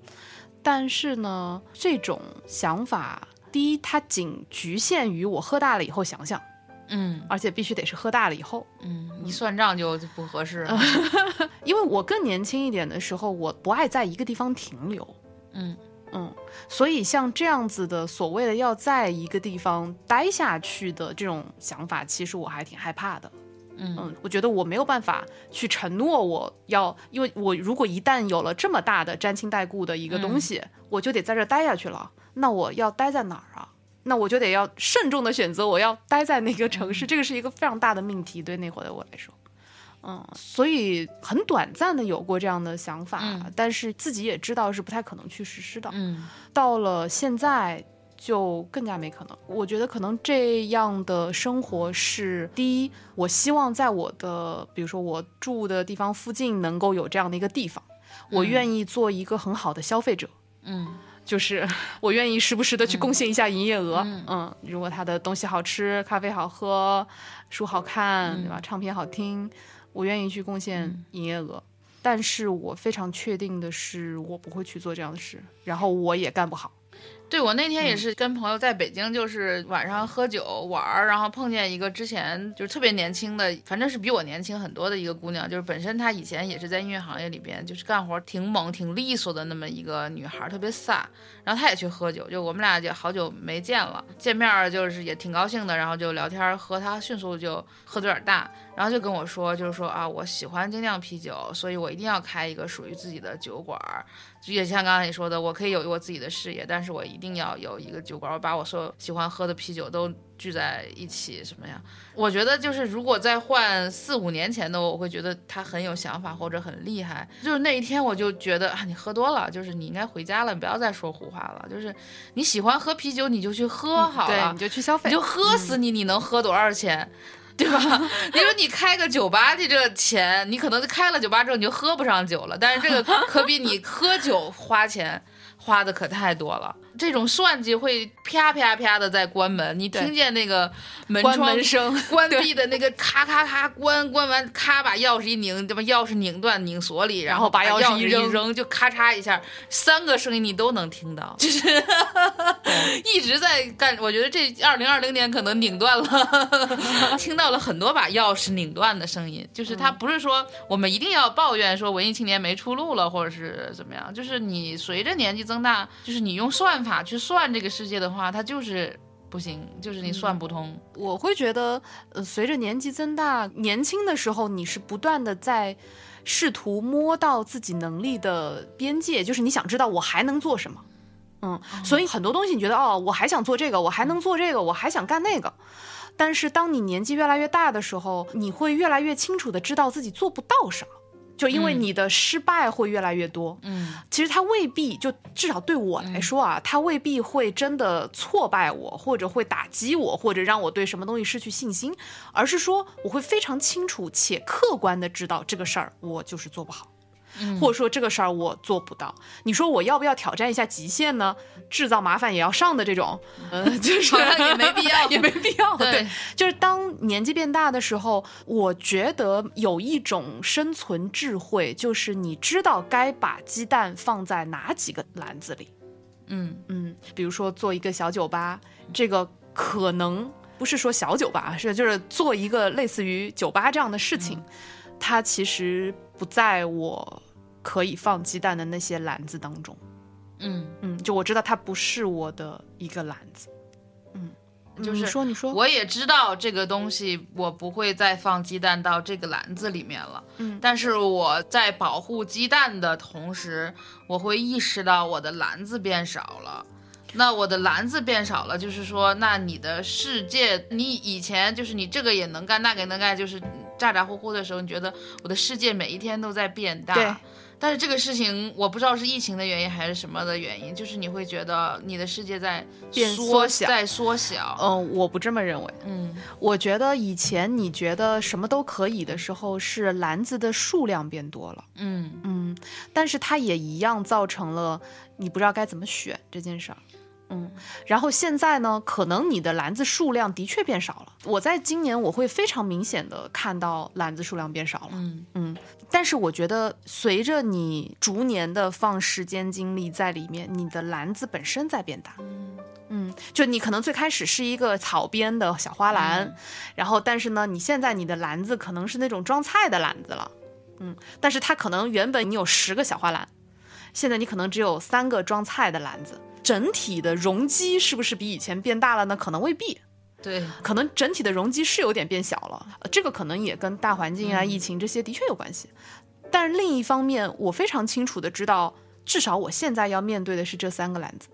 但是呢，这种想法，第一，它仅局限于我喝大了以后想想，嗯而且必须得是喝大了以后。嗯，一算账就就不合适了。[laughs] 因为我更年轻一点的时候，我不爱在一个地方停留。嗯嗯，所以像这样子的所谓的要在一个地方待下去的这种想法，其实我还挺害怕的。嗯嗯，我觉得我没有办法去承诺我要，因为我如果一旦有了这么大的沾亲带故的一个东西，我就得在这儿待下去了。那我要待在哪儿啊？那我就得要慎重的选择，我要待在哪个城市？这个是一个非常大的命题，对那会儿的我来说。嗯，所以很短暂的有过这样的想法，嗯。但是自己也知道是不太可能去实施的。嗯。到了现在就更加没可能。我觉得可能这样的生活是第一，我希望在我的比如说我住的地方附近能够有这样的一个地方，我愿意做一个很好的消费者。嗯。就是我愿意时不时的去贡献一下营业额，嗯。如果他的东西好吃，咖啡好喝，书好看，对吧？唱片好听，我愿意去贡献营业额。但是我非常确定的是，我不会去做这样的事，然后我也干不好。对我那天也是跟朋友在北京，就是晚上喝酒玩儿，然后碰见一个之前就是特别年轻的，反正是比我年轻很多的一个姑娘，就是本身她以前也是在音乐行业里边，就是干活挺猛、挺利索的那么一个女孩儿，特别飒。然后她也去喝酒，就我们俩就好久没见了，见面儿就是也挺高兴的，然后就聊天儿喝，她迅速就喝的有点大，[laughs] 然后就跟我说，就是说啊，我喜欢精酿啤酒，所以我一定要开一个属于自己的酒馆儿。就也像刚才你说的，我可以有我自己的事业，但是我一定要有一个酒馆，我把我所有喜欢喝的啤酒都聚在一起，什么呀？我觉得就是如果再换四五年前的我，我会觉得他很有想法或者很厉害。就是那一天我就觉得啊，你喝多了，就是你应该回家了，你不要再说胡话了。就是你喜欢喝啤酒，你就去喝好对，了，你就去消费，你就喝死你，你能喝多少钱？对吧？[laughs] 你说你开个酒吧，这这钱，你可能开了酒吧之后你就喝不上酒了，但是这个可比你喝酒花钱花的可太多了。这种算计会啪啪啪的在关门，你听见那个门关窗门声，[laughs] 关闭的那个咔咔咔关关完，咔把钥匙一拧，对吧？钥匙拧断拧锁里，然然后把钥匙一扔扔，就咔嚓一下，三个声音你都能听到，就是 [laughs] 一直在干。我觉得这二零二零年可能拧断了，[laughs] 听到了很多把钥匙拧断的声音。就是他不是说我们一定要抱怨说文艺青年没出路了，或者是怎么样，就是你随着年纪增大，就是你用算法去算这个世界的话，它就是不行，就是你算不通。我会觉得，呃，随着年纪增大，年轻的时候你是不断的在试图摸到自己能力的边界，就是你想知道我还能做什么。嗯，所以很多东西你觉得哦，我还想做这个，我还能做这个，我还想干那个。但是当你年纪越来越大的时候，你会越来越清楚的知道自己做不到啥，就因为嗯你的失败会越来越多。嗯其实他未必，就至少对我来说啊，他未必会真的挫败我，或者会打击我，或者让我对什么东西失去信心，而是说我会非常清楚且客观的知道这个事儿我就是做不好。或者说这个事儿我做不到，你说我要不要挑战一下极限呢？制造麻烦也要上的这种，嗯、就是 [laughs] 也没必要。[laughs] 也没必要。对。对，就是当年纪变大的时候，我觉得有一种生存智慧，就是你知道该把鸡蛋放在哪几个篮子里。嗯。嗯，比如说做一个小酒吧，这个可能不是说小酒吧，是就是做一个类似于酒吧这样的事情，它其实不在我可以放鸡蛋的那些篮子当中。嗯。嗯，就我知道它不是我的一个篮子。嗯，就是你说你说，我也知道这个东西，我不会再放鸡蛋到这个篮子里面了。嗯但是我在保护鸡蛋的同时，我会意识到我的篮子变少了。那我的篮子变少了，就是说，那你的世界，你以前就是你这个也能干，那个也能干，就是咋咋呼呼的时候，你觉得我的世界每一天都在变大。对。但是这个事情我不知道是疫情的原因还是什么的原因，就是你会觉得你的世界在变缩缩小在缩小。嗯，我不这么认为。嗯我觉得以前你觉得什么都可以的时候，是篮子的数量变多了。嗯嗯，但是它也一样造成了你不知道该怎么选这件事儿。嗯，然后现在呢，可能你的篮子数量的确变少了。我在今年我会非常明显的看到篮子数量变少了。嗯嗯，但是我觉得随着你逐年的放时间精力在里面，你的篮子本身在变大。嗯，就你可能最开始是一个草编的小花篮，然后但是呢，你现在你的篮子可能是那种装菜的篮子了。嗯，但是它可能原本你有十个小花篮，现在你可能只有三个装菜的篮子，整体的容积是不是比以前变大了呢？可能未必。对，可能整体的容积是有点变小了，呃这个可能也跟大环境啊、疫情这些的确有关系。但是另一方面，我非常清楚的知道，至少我现在要面对的是这三个篮子。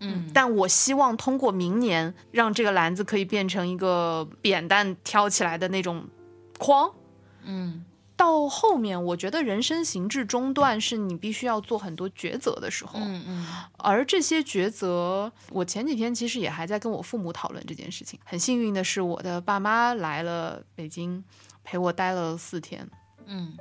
嗯但我希望通过明年，让这个篮子可以变成一个扁担挑起来的那种筐。嗯到后面，我觉得人生行至中段是你必须要做很多抉择的时候。嗯嗯而这些抉择，我前几天其实也还在跟我父母讨论这件事情。很幸运的是，我的爸妈来了北京，陪我待了四天。嗯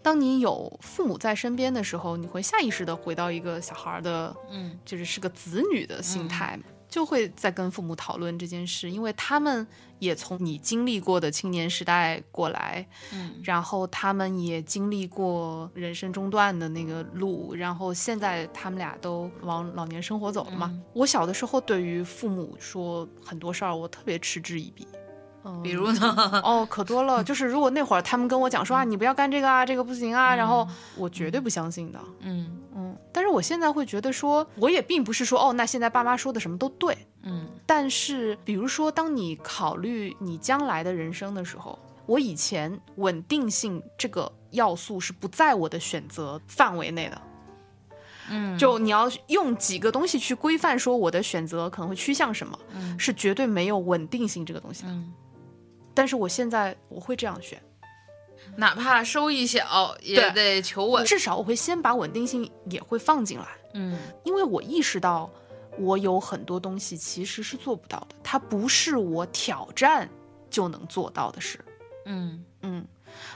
当你有父母在身边的时候，你会下意识的回到一个小孩儿的，嗯就是是个子女的心态，就会在跟父母讨论这件事，因为他们也从你经历过的青年时代过来，嗯然后他们也经历过人生中断的那个路，然后现在他们俩都往老年生活走了嘛。嗯我小的时候对于父母说很多事儿，我特别嗤之以鼻。嗯比如呢？哦，可多了。就是如果那会儿他们跟我讲说啊，你不要干这个啊，这个不行啊，然后我绝对不相信的。嗯嗯，但是我现在会觉得说，我也并不是说哦，那现在爸妈说的什么都对。嗯但是，比如说，当你考虑你将来的人生的时候，我以前稳定性这个要素是不在我的选择范围内的。嗯，就你要用几个东西去规范说我的选择可能会趋向什么，嗯是绝对没有稳定性这个东西的。嗯，但是我现在我会这样选，哪怕收益小也得求稳。至少我会先把稳定性也会放进来，嗯因为我意识到我有很多东西其实是做不到的，它不是我挑战就能做到的事。嗯嗯，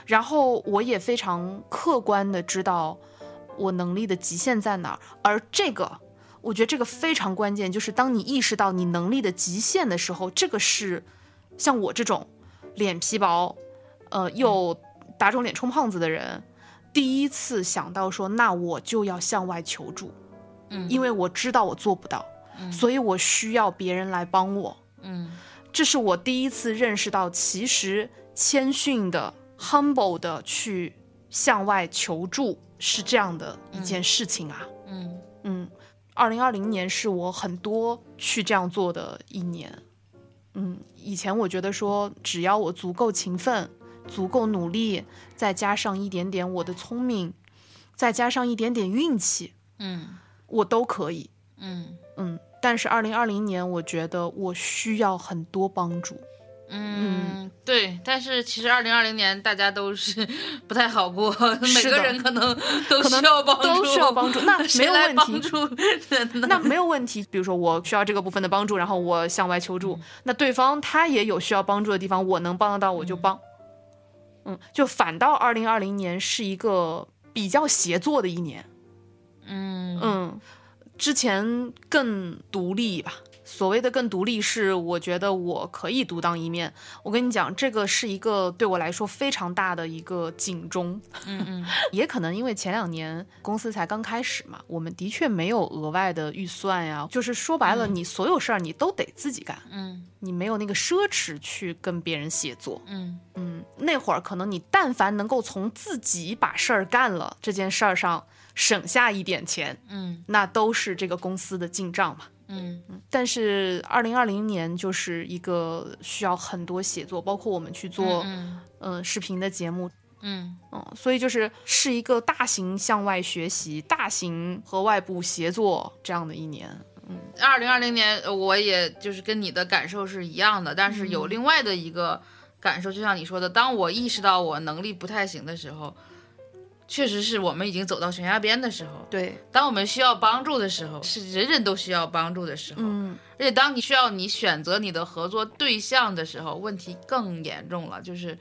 然后我也非常客观的知道我能力的极限在哪儿，而这个，我觉得这个非常关键，就是当你意识到你能力的极限的时候，这个是像我这种脸皮薄，呃，又打肿脸充胖子的人，第一次想到说，那我就要向外求助，嗯，因为我知道我做不到，所以我需要别人来帮我。嗯这是我第一次认识到，其实谦逊的、humble 的去向外求助是这样的一件事情啊。嗯嗯，二零二零年是我很多去这样做的一年。嗯，以前我觉得说，只要我足够勤奋、足够努力，再加上一点点我的聪明，再加上一点点运气，嗯我都可以。嗯嗯，但是二零二零年，我觉得我需要很多帮助。嗯，对。但是其实二零二零年大家都是 [laughs] 不太好过，每个人可能都需要帮助，都需要帮助那 [laughs] 没有问题帮助人呢？[laughs] 那没有问题。比如说，我需要这个部分的帮助，然后我向外求助，那对方他也有需要帮助的地方，我能帮得到我就帮。嗯，就反倒二零二零年是一个比较协作的一年。嗯嗯，之前更独立吧。所谓的更独立，是我觉得我可以独当一面。我跟你讲，这个是一个对我来说非常大的一个警钟。嗯嗯 [laughs] 也可能因为前两年公司才刚开始嘛，我们的确没有额外的预算呀。就是说白了，你所有事儿你都得自己干，嗯你没有那个奢侈去跟别人协作。嗯嗯，那会儿可能你但凡能够从自己把事儿干了这件事儿上省下一点钱，嗯那都是这个公司的进账嘛。嗯。但是二零二零年就是一个需要很多写作，包括我们去做嗯视频的节目，嗯。嗯，所以就是是一个大型向外学习、大型和外部协作这样的一年。二零二零年，呃我也就是跟你的感受是一样的，但是有另外的一个感受，就像你说的，当我意识到我能力不太行的时候，确实是我们已经走到悬崖边的时候。对，当我们需要帮助的时候，是人人都需要帮助的时候。嗯，而且当你需要你选择你的合作对象的时候，问题更严重了，就是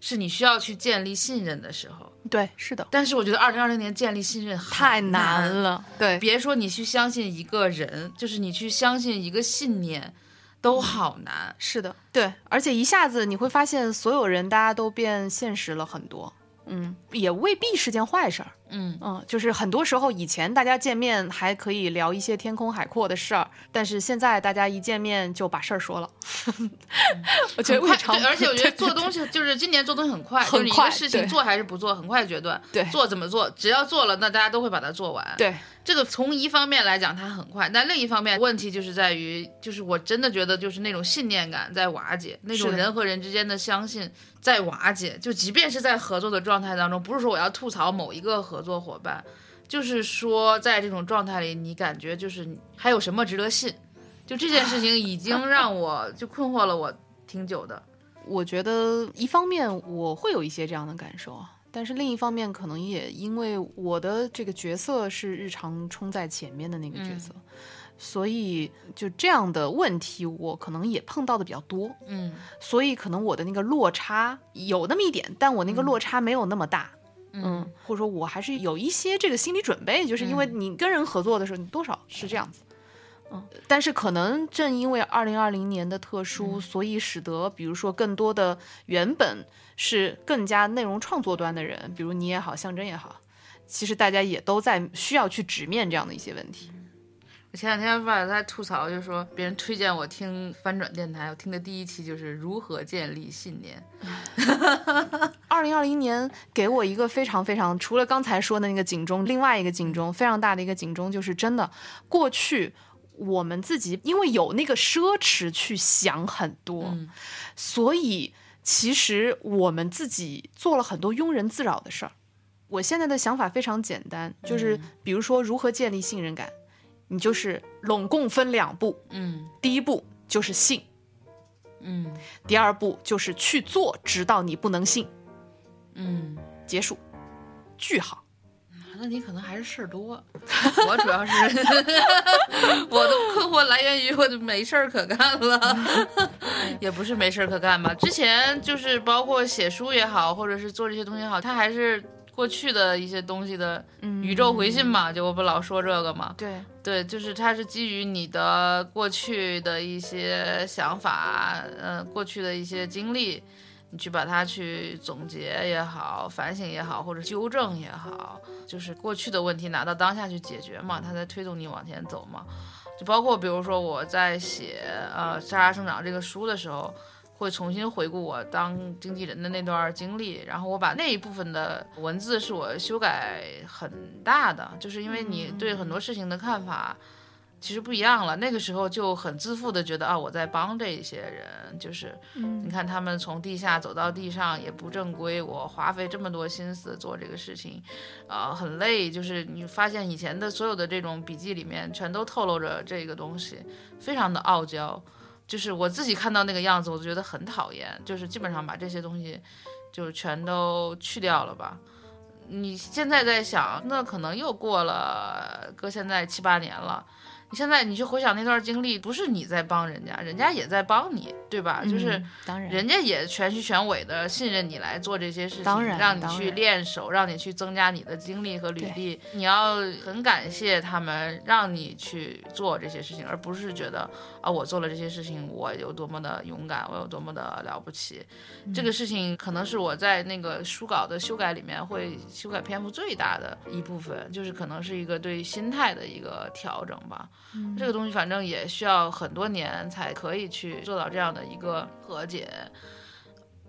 是你需要去建立信任的时候。对，是的，但是我觉得二零二零年建立信任好太难了。对，别说你去相信一个人，就是你去相信一个信念，都好难。是的，对，而且一下子你会发现，所有人大家都变现实了很多。嗯，也未必是件坏事儿。嗯嗯，就是很多时候以前大家见面还可以聊一些天空海阔的事儿，但是现在大家一见面就把事儿说了。[laughs] 我觉得很快，而且我觉得做东西就是今年做东西很快，很就是一个事情做还是不做，很快决断。对做怎么做，只要做了，那大家都会把它做完。对这个从一方面来讲它很快，但另一方面问题就是在于，就是我真的觉得就是那种信念感在瓦解，那种人和人之间的相信在瓦解。就即便是在合作的状态当中，不是说我要吐槽某一个合作伙伴，就是说在这种状态里，你感觉就是还有什么值得信？就这件事情已经 [laughs] 让我就困惑了我挺久的。我觉得一方面我会有一些这样的感受啊，但是另一方面可能也因为我的这个角色是日常冲在前面的那个角色，所以就这样的问题我可能也碰到的比较多，嗯所以可能我的那个落差有那么一点，但我那个落差没有那么大。嗯，或者说我还是有一些这个心理准备，就是因为你跟人合作的时候，你多少是这样子。嗯，但是可能正因为二零二零年的特殊，所以使得比如说更多的原本是更加内容创作端的人，比如你也好，象征也好，其实大家也都在需要去直面这样的一些问题。我前两天吧在吐槽，就说别人推荐我听翻转电台，我听的第一期就是如何建立信念。[laughs] 二零二零年给我一个非常非常，除了刚才说的那个警钟，另外一个警钟非常大的一个警钟，就是真的过去我们自己因为有那个奢侈去想很多，嗯所以其实我们自己做了很多庸人自扰的事儿。我现在的想法非常简单，就是比如说如何建立信任感，你就是拢共分两步，嗯第一步就是信，嗯第二步就是去做，直到你不能信，嗯，结束，句号。那你可能还是事儿多。我主要是我的困惑来源于我就没事儿可干了，[laughs] 也不是没事儿可干吧。之前就是包括写书也好，或者是做这些东西也好，它还是过去的一些东西的宇宙回信嘛，就我不老说这个嘛。对，对，就是它是基于你的过去的一些想法，呃，过去的一些经历，你去把它去总结也好，反省也好，或者纠正也好，就是过去的问题拿到当下去解决嘛，它在推动你往前走嘛。就包括比如说我在写呃《沙沙生长》这个书的时候。会重新回顾我当经纪人的那段经历，然后我把那一部分的文字是我修改很大的，就是因为你对很多事情的看法其实不一样了。那个时候就很自负的觉得啊，我在帮这些人，就是你看他们从地下走到地上也不正规，我花费这么多心思做这个事情，啊、很累。就是你发现以前的所有的这种笔记里面全都透露着这个东西，非常的傲娇。就是我自己看到那个样子，我就觉得很讨厌。就是基本上把这些东西就全都去掉了吧。你现在在想，那可能又过了搁现在七八年了。你现在你去回想那段经历，不是你在帮人家，人家也在帮你，对吧？就是嗯当然人家也全虚全伪的信任你来做这些事情，当然让你去练手，让你去增加你的经历和履历。你要很感谢他们，让你去做这些事情，而不是觉得啊，我做了这些事情，我有多么的勇敢，我有多么的了不起。这个事情可能是我在那个书稿的修改里面会修改篇幅最大的一部分，就是可能是一个对心态的一个调整吧。这个东西反正也需要很多年才可以去做到这样的一个和解。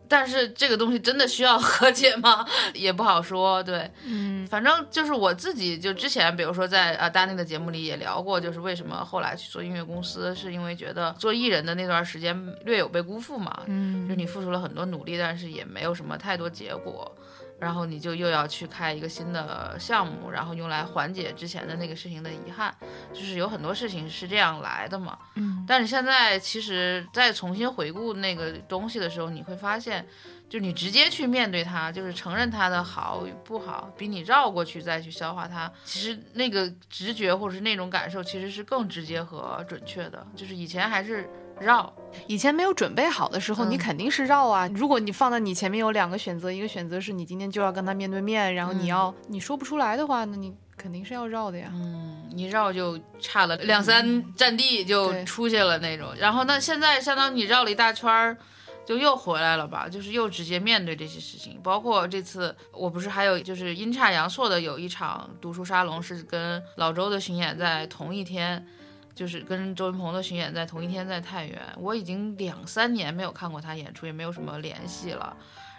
但是这个东西真的需要和解吗？[laughs] 也不好说。对，嗯，反正就是我自己，就之前比如说在呃丹尼的节目里也聊过，就是为什么后来去做音乐公司，是因为觉得做艺人的那段时间略有被辜负嘛。嗯就你付出了很多努力，但是也没有什么太多结果。然后你就又要去开一个新的项目，然后用来缓解之前的那个事情的遗憾，就是有很多事情是这样来的嘛。嗯，但是现在其实再重新回顾那个东西的时候，你会发现，就你直接去面对它，就是承认它的好与不好，比你绕过去再去消化它，其实那个直觉或者是那种感受其实是更直接和准确的。就是以前还是绕，以前没有准备好的时候，嗯你肯定是绕啊。如果你放在你前面有两个选择，一个选择是你今天就要跟他面对面，然后你要、你说不出来的话，那你肯定是要绕的呀。嗯，你绕就差了两三站地就出去了那种。然后那现在相当于你绕了一大圈儿，就又回来了吧？就是又直接面对这些事情。包括这次我不是还有就是阴差阳错的有一场读书沙龙是跟老周的巡演在同一天。就是跟周云鹏的巡演在同一天在太原，我已经两三年没有看过他演出，也没有什么联系了。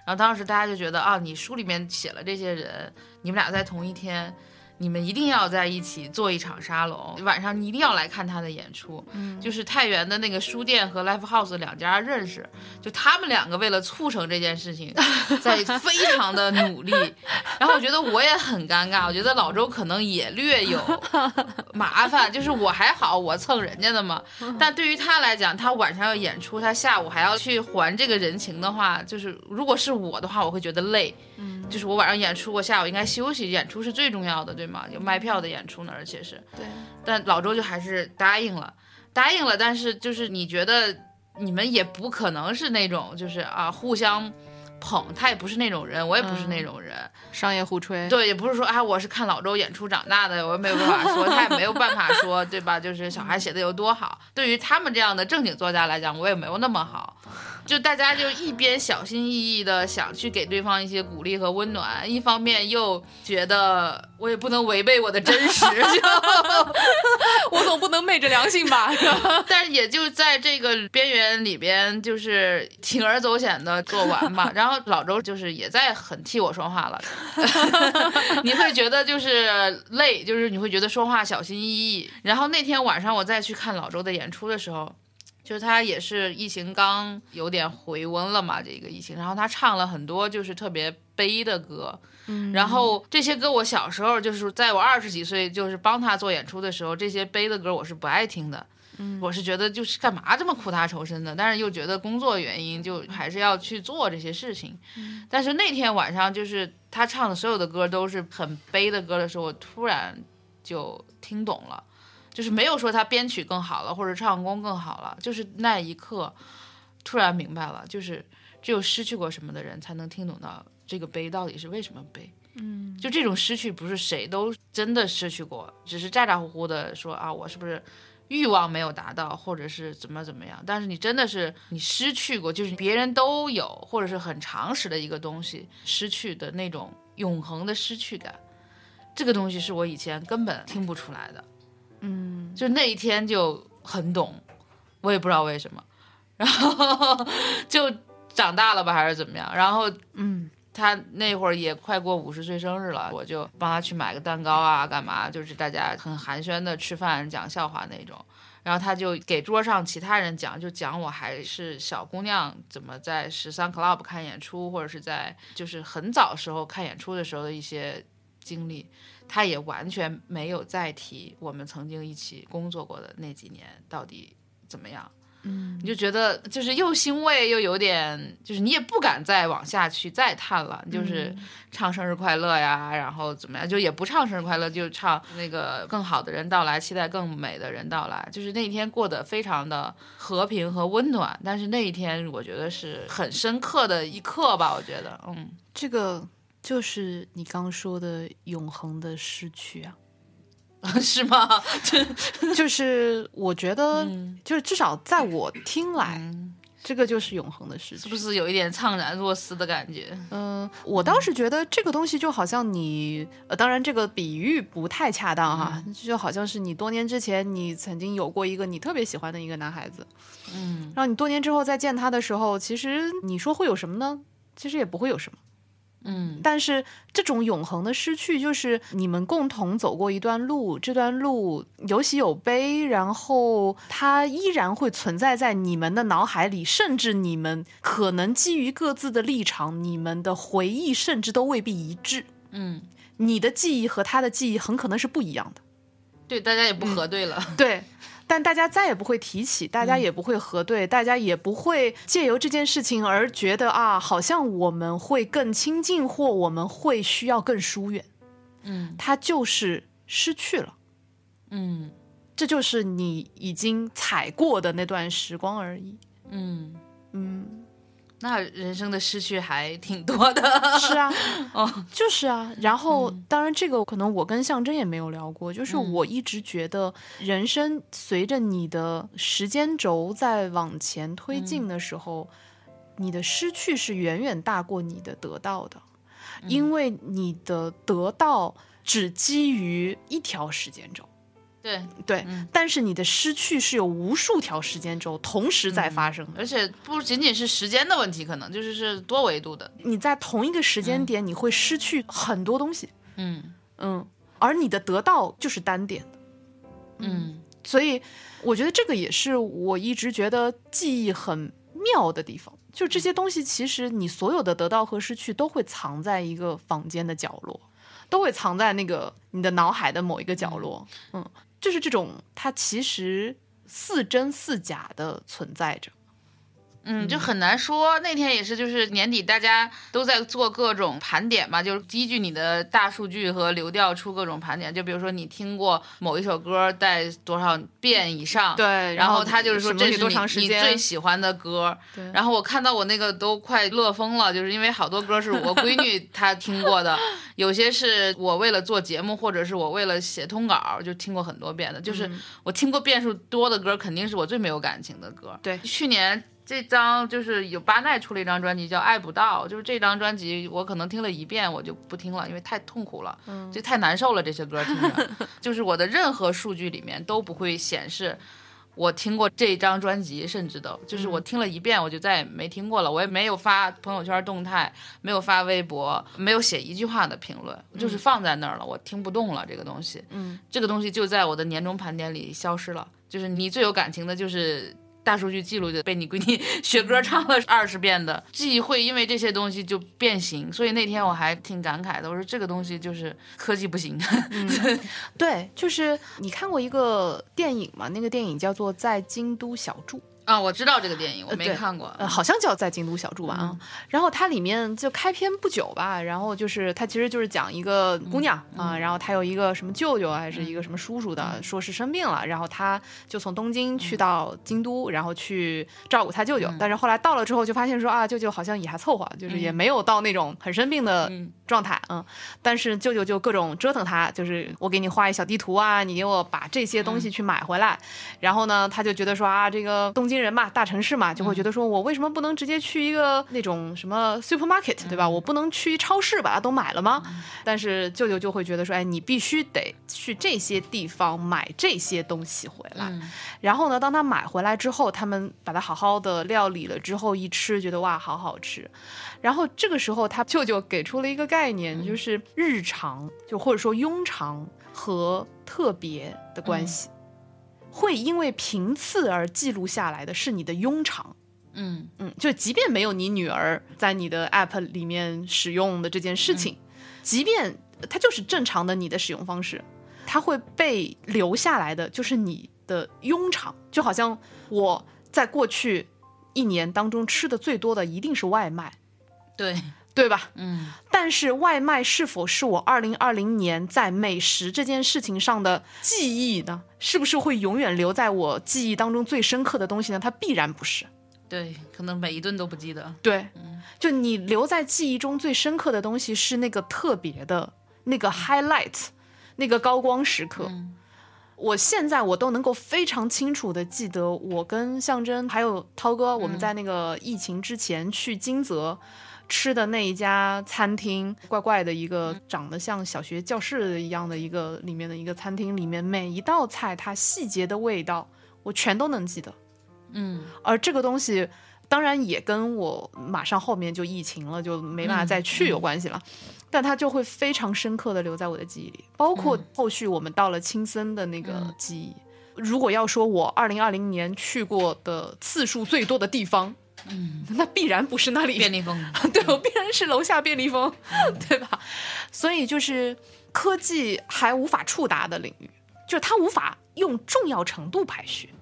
然后当时大家就觉得啊，你书里面写了这些人，你们俩在同一天，你们一定要在一起做一场沙龙，晚上你一定要来看他的演出。嗯，就是太原的那个书店和 Life House 两家认识，就他们两个为了促成这件事情，[laughs] 在非常的努力。然后我觉得我也很尴尬，我觉得老周可能也略有 [laughs] 麻烦，就是我还好，我蹭人家的嘛。但对于他来讲，他晚上要演出，他下午还要去还这个人情的话，就是如果是我的话，我会觉得累。嗯，就是我晚上演出，我下午应该休息，演出是最重要的，对吗？有卖票的演出呢，而且是。对，但老周就还是答应了，答应了，但是就是你觉得你们也不可能是那种就是啊互相捧，他也不是那种人，我也不是那种人，商业互吹。对，也不是说啊我是看老周演出长大的，我也没有办法说，他也没有办法说，对吧？就是小孩写的有多好，对于他们这样的正经作家来讲，我也没有那么好。就大家就一边小心翼翼的想去给对方一些鼓励和温暖，一方面又觉得我也不能违背我的真实，就 [laughs] 我总不能昧着良心吧？[laughs] 但是也就在这个边缘里边，就是铤而走险的做完吧。然后老周就是也在很替我说话了，[laughs] 你会觉得就是累，就是你会觉得说话小心翼翼。然后那天晚上我再去看老周的演出的时候。就是他也是疫情刚有点回温了嘛，这个疫情，然后他唱了很多就是特别悲的歌，嗯然后这些歌我小时候就是在我二十几岁就是帮他做演出的时候，这些悲的歌我是不爱听的，嗯我是觉得就是干嘛这么苦大仇深的，但是又觉得工作原因就还是要去做这些事情。但是那天晚上就是他唱的所有的歌都是很悲的歌的时候，我突然就听懂了。就是没有说他编曲更好了，或者唱功更好了，就是那一刻突然明白了，就是只有失去过什么的人才能听懂到这个悲到底是为什么悲。嗯，就这种失去不是谁都真的失去过，只是咋咋呼呼的说啊，我是不是欲望没有达到，或者是怎么怎么样？但是你真的是你失去过，就是别人都有，或者是很常识的一个东西失去的那种永恒的失去感，这个东西是我以前根本听不出来的。嗯，就那一天就很懂，我也不知道为什么，[laughs] 然后就长大了吧，还是怎么样？然后嗯，他那会儿也快过五十岁生日了，我就帮他去买个蛋糕啊，干嘛？就是大家很寒暄的吃饭讲笑话那种。然后他就给桌上其他人讲，就讲我还是小姑娘怎么在十三 club 看演出，或者是在就是很早时候看演出的时候的一些经历。他也完全没有再提我们曾经一起工作过的那几年到底怎么样。嗯，你就觉得就是又欣慰又有点，就是你也不敢再往下去再探了，就是唱生日快乐呀，然后怎么样，就也不唱生日快乐，就唱那个更好的人到来，期待更美的人到来。就是那一天过得非常的和平和温暖，但是那一天我觉得是很深刻的一刻吧，我觉得，嗯，这个就是你刚说的永恒的失去啊。[laughs] 是吗？[laughs] [laughs] 就是我觉得，嗯就是至少在我听来，这个就是永恒的事情。是不是有一点怅然若失的感觉？嗯、我倒是觉得这个东西就好像你，呃，当然这个比喻不太恰当哈，就好像是你多年之前你曾经有过一个你特别喜欢的一个男孩子，嗯，然后你多年之后再见他的时候，其实你说会有什么呢？其实也不会有什么。嗯但是这种永恒的失去，就是你们共同走过一段路，这段路有喜有悲，然后它依然会存在在你们的脑海里，甚至你们可能基于各自的立场，你们的回忆甚至都未必一致。嗯，你的记忆和他的记忆很可能是不一样的。对，大家也不核对了。对，但大家再也不会提起，大家也不会核对，大家也不会借由这件事情而觉得啊，好像我们会更亲近，或我们会需要更疏远。嗯它就是失去了，嗯这就是你已经踩过的那段时光而已。嗯，嗯，那人生的失去还挺多的。[laughs] 是啊，哦，就是啊。然后，当然这个可能我跟象征也没有聊过，就是嗯我一直觉得人生随着你的时间轴在往前推进的时候，你的失去是远远大过你的得到的，因为你的得到只基于一条时间轴。对，对，嗯但是你的失去是有无数条时间轴同时在发生的。而且不仅仅是时间的问题，可能就是是多维度的。你在同一个时间点，你会失去很多东西，嗯嗯，而你的得到就是单点的。嗯所以我觉得这个也是我一直觉得记忆很妙的地方。就这些东西，其实你所有的得到和失去都会藏在一个房间的角落，都会藏在那个你的脑海的某一个角落。嗯，就是这种它其实似真似假的存在着。嗯，就很难说。那天也是，就是年底大家都在做各种盘点嘛，就是依据你的大数据和流调出各种盘点。就比如说你听过某一首歌在多少遍以上，对然然后后他就是说这是你你最喜欢的歌。对然后我看到我那个都快乐疯了，就是因为好多歌是我闺女她听过的，[laughs] 有些是我为了做节目或者是我为了写通稿就听过很多遍的。就是嗯我听过遍数多的歌，肯定是我最没有感情的歌。对去年。这张就是有巴奈出了一张专辑叫《爱不到》，就是这张专辑我可能听了一遍我就不听了，因为太痛苦了，嗯就太难受了。这些歌听着，[laughs] 就是我的任何数据里面都不会显示我听过这张专辑，甚至都就是我听了一遍我就再也没听过了，我也没有发朋友圈动态，没有发微博，没有写一句话的评论，就是放在那儿了，我听不动了这个东西。嗯，这个东西就在我的年终盘点里消失了。就是你最有感情的，就是大数据记录就被你闺女 [laughs] 学歌唱了二十遍的记忆，会因为这些东西就变形。所以那天我还挺感慨的，我说这个东西就是科技不行。对，就是你看过一个电影吗？那个电影叫做《在京都小住》。啊，我知道这个电影，我没看过。呃，好像叫在京都小住吧啊。然后它里面就开篇不久吧，然后就是它其实就是讲一个姑娘啊、然后她有一个什么舅舅还是一个什么叔叔的，说是生病了，然后她就从东京去到京都，然后去照顾她舅舅。但是后来到了之后，就发现说啊，舅舅好像也还凑合，就是也没有到那种很生病的嗯状态，嗯。但是舅舅就各种折腾他，就是我给你画一小地图啊，你给我把这些东西去买回来。然后呢，他就觉得说啊，这个东京人嘛，大城市嘛，就会觉得说我为什么不能直接去一个那种什么 supermarket，对吧？我不能去超市把它都买了吗？但是舅舅就会觉得说，哎，你必须得去这些地方买这些东西回来。嗯然后呢，当他买回来之后，他们把它好好的料理了之后，一吃觉得哇，好好吃。然后这个时候，他舅舅给出了一个概念，就是日常，就或者说庸常和特别的关系。会因为频次而记录下来的是你的庸常，嗯。嗯，就即便没有你女儿在你的 app 里面使用的这件事情，即便它就是正常的你的使用方式，它会被留下来的就是你的庸常，就好像我在过去一年当中吃的最多的一定是外卖，对，对吧？嗯但是外卖是否是我二零二零年在美食这件事情上的记忆呢？是不是会永远留在我记忆当中最深刻的东西呢？它必然不是。对，可能每一顿都不记得。对，就你留在记忆中最深刻的东西是那个特别的那个 highlight，那个高光时刻。我现在我都能够非常清楚的记得，我跟象征还有涛哥，我们在那个疫情之前去金泽吃的那一家餐厅，怪怪的一个长得像小学教室一样的一个里面的一个餐厅，里面每一道菜它细节的味道，我全都能记得。嗯而这个东西当然也跟我马上后面就疫情了，就没办法再去有关系了。但它就会非常深刻的留在我的记忆里，包括后续我们到了青森的那个记忆。如果要说我二零二零年去过的次数最多的地方，嗯，那必然不是那里。便利蜂，[laughs] 对我必然是楼下便利蜂，[laughs] 对吧？所以就是科技还无法触达的领域，就是它无法用重要程度排序，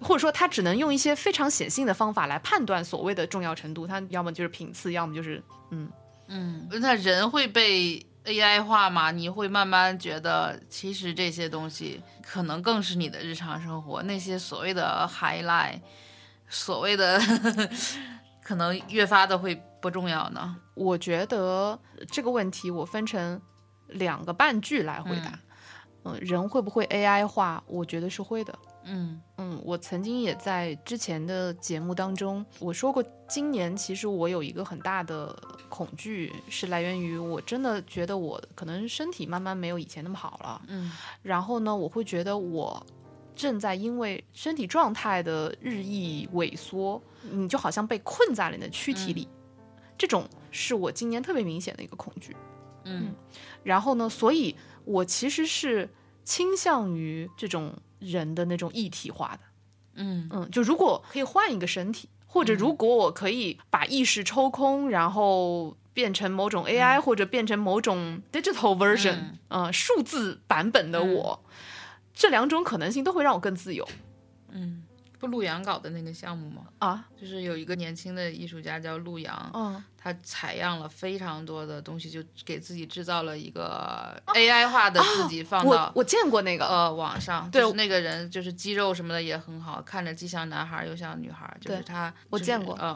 或者说它只能用一些非常显性的方法来判断所谓的重要程度，它要么就是频次，要么就是嗯，嗯，那人会被 AI 化吗？你会慢慢觉得，其实这些东西可能更是你的日常生活，那些所谓的 highlight，所谓的可能越发的会不重要呢。我觉得这个问题我分成两个半句来回答。嗯、人会不会 AI 化？我觉得是会的。嗯嗯，我曾经也在之前的节目当中我说过，今年其实我有一个很大的恐惧，是来源于我真的觉得我可能身体慢慢没有以前那么好了。嗯然后呢，我会觉得我正在因为身体状态的日益萎缩，你就好像被困在了你的躯体里，这种是我今年特别明显的一个恐惧。嗯。然后呢，所以我其实是倾向于这种人的那种一体化的。嗯。嗯，就如果可以换一个身体，或者如果我可以把意识抽空，然后变成某种 AI，、或者变成某种 digital version，嗯。呃，数字版本的我，这两种可能性都会让我更自由嗯，不陆阳搞的那个项目吗？啊。就是有一个年轻的艺术家叫陆阳，嗯，他采样了非常多的东西，就给自己制造了一个 AI 化的自己放到、我我见过那个，呃网上。对就是那个人就是肌肉什么的也很好，看着既像男孩儿又像女孩儿，就是他。就是我见过嗯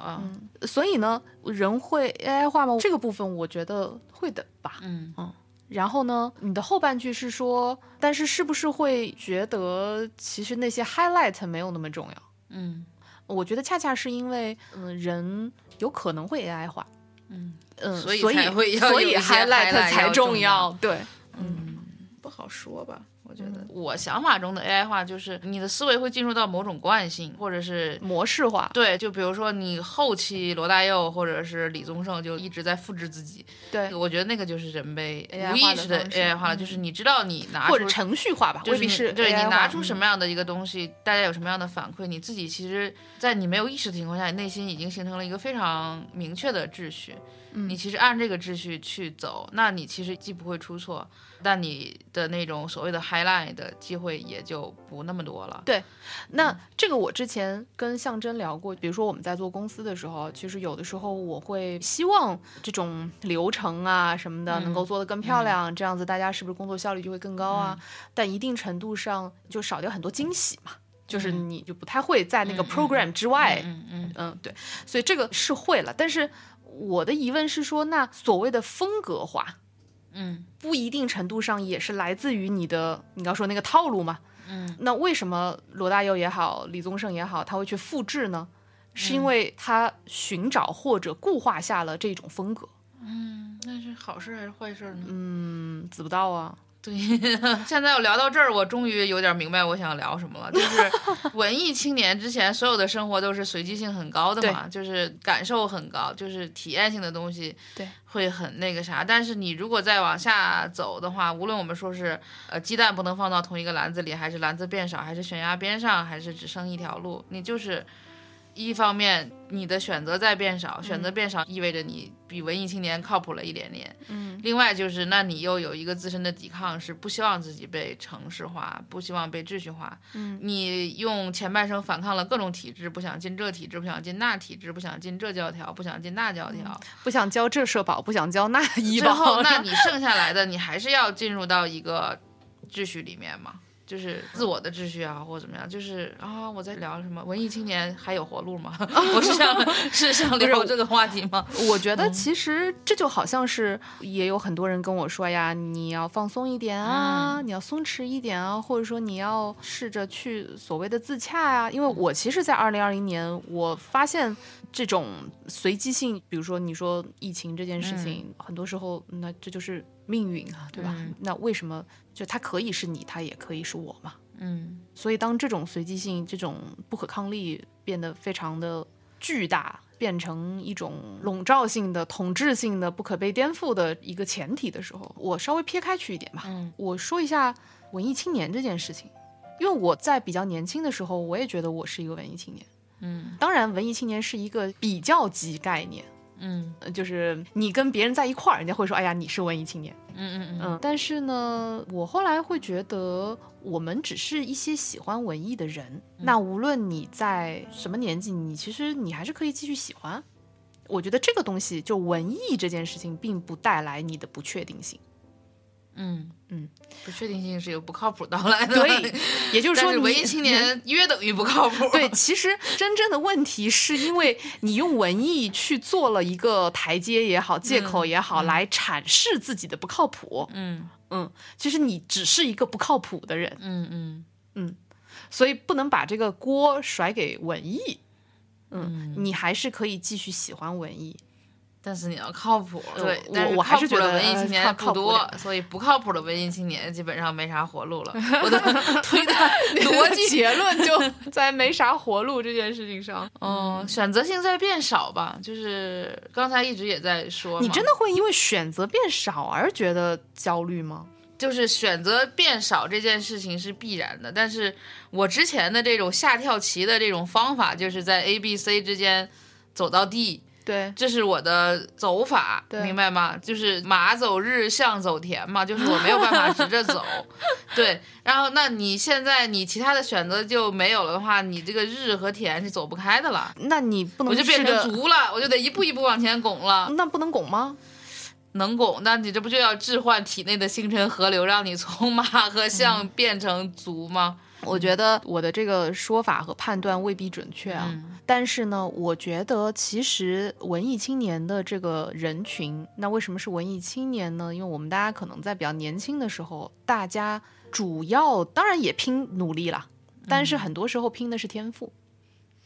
嗯所以呢，人会 AI 化吗？这个部分我觉得会的吧。嗯嗯然后呢，你的后半句是说，但是是不是会觉得其实那些 highlight 没有那么重要？嗯我觉得恰恰是因为，嗯、人有可能会 AI 化，嗯嗯，所以所以才会所以 highlight 才要重要，对，嗯，不好说吧。我觉得嗯。我想法中的 AI 化就是你的思维会进入到某种惯性，或者是模式化，对，就比如说你后期罗大佑或者是李宗盛就一直在复制自己，对，我觉得那个就是人被无意识的 AI 化了，嗯就是你知道你拿或者出程序化吧，就是你未必是对你拿。出什嗯。么样的一个东西，大家有什么样的反馈，你自己其实，在你没有意识的情况下，你内心已经形成了一个非常明确的秩序。嗯。你其实按这个秩序去走，那你其实既不会出错，但你的那种所谓的 highlight 的机会也就不那么多了。对那这个我之前跟象征聊过，比如说我们在做公司的时候，其实有的时候我会希望这种流程啊什么的能够做得更漂亮，这样子大家是不是工作效率就会更高啊？但一定程度上就少掉很多惊喜嘛，就是你就不太会在那个 program 之外，嗯嗯。嗯，对，所以这个是会了，但是我的疑问是说，那所谓的风格化，嗯不一定程度上也是来自于你的你刚说那个套路嘛？嗯，那为什么罗大佑也好，李宗盛也好，他会去复制呢？是因为他寻找或者固化下了这种风格。嗯，那是好事还是坏事呢？嗯，知不道啊。对，现在我聊到这儿，我终于有点明白我想聊什么了。就是 [laughs] 文艺青年之前所有的生活都是随机性很高的嘛，就是感受很高，就是体验性的东西，对，会很那个啥。但是你如果再往下走的话，无论我们说是呃鸡蛋不能放到同一个篮子里，还是篮子变少，还是悬崖边上，还是只剩一条路，你就是。一方面，你的选择在变少，选择变少意味着你比文艺青年靠谱了一点点。嗯，另外就是，那你又有一个自身的抵抗，是不希望自己被城市化，不希望被秩序化。嗯，你用前半生反抗了各种体制，不想进这体制，不想进那体制，不想进这教条，不想进那教条。不想交这社保，不想交那医最后，保。那 [laughs] 你剩下来的，你还是要进入到一个秩序里面嘛。就是自我的秩序啊，或者怎么样，就是啊，我在聊什么？文艺青年还有活路吗？[laughs] 我是想是想聊这个话题吗？我觉得其实这就好像是，也有很多人跟我说呀，你要放松一点啊，你要松弛一点啊，或者说你要试着去所谓的自洽啊。因为我其实，在二零二零年，我发现这种随机性，比如说你说疫情这件事情，很多时候那这就是命运啊，对吧？嗯那为什么就它可以是你，它也可以是我嘛？嗯所以当这种随机性、这种不可抗力变得非常的巨大，变成一种笼罩性的、统治性的、不可被颠覆的一个前提的时候，我稍微撇开去一点吧。嗯，我说一下文艺青年这件事情，因为我在比较年轻的时候，我也觉得我是一个文艺青年。嗯当然，文艺青年是一个比较级概念，嗯呃就是你跟别人在一块儿，人家会说：“哎呀，你是文艺青年。”嗯嗯嗯嗯，但是呢，我后来会觉得，我们只是一些喜欢文艺的人。那无论你在什么年纪，你其实你还是可以继续喜欢。我觉得这个东西，就文艺这件事情，并不带来你的不确定性。嗯嗯，不确定性是由不靠谱到来的。对，也就是说文艺青年约等于不靠谱。对，其实真正的问题是因为你用文艺去做了一个台阶也好，借口也好，来阐释自己的不靠谱。嗯嗯，其实你只是一个不靠谱的人。嗯嗯所以不能把这个锅甩给文艺。嗯，你还是可以继续喜欢文艺。但是你要靠谱。对，我但是我还是觉得呃文艺青年不多所以不靠谱的文艺青年基本上没啥活路了。[laughs] 我 [laughs] 的推断逻辑结论就在没啥活路这件事情上。嗯，选择性在变少吧，就是刚才一直也在说，你真的会因为选择变少而觉得焦虑吗？就是选择变少这件事情是必然的，但是我之前的这种下跳棋的这种方法，就是在 A、B、C 之间走到 D，对，这是我的走法，明白吗？就是马走日，象走田嘛，就是我没有办法直着走，[laughs] 对。然后，那你现在你其他的选择就没有了的话，你这个日和田是走不开的了，那你不能我就变成卒了，我就得一步一步往前拱了。那不能拱吗？能拱，那你这不就要置换体内的星辰河流，让你从马和象变成卒吗？我觉得我的这个说法和判断未必准确啊，嗯但是呢，我觉得其实文艺青年的这个人群，那为什么是文艺青年呢？因为我们大家可能在比较年轻的时候，大家主要当然也拼努力啦，但是很多时候拼的是天赋，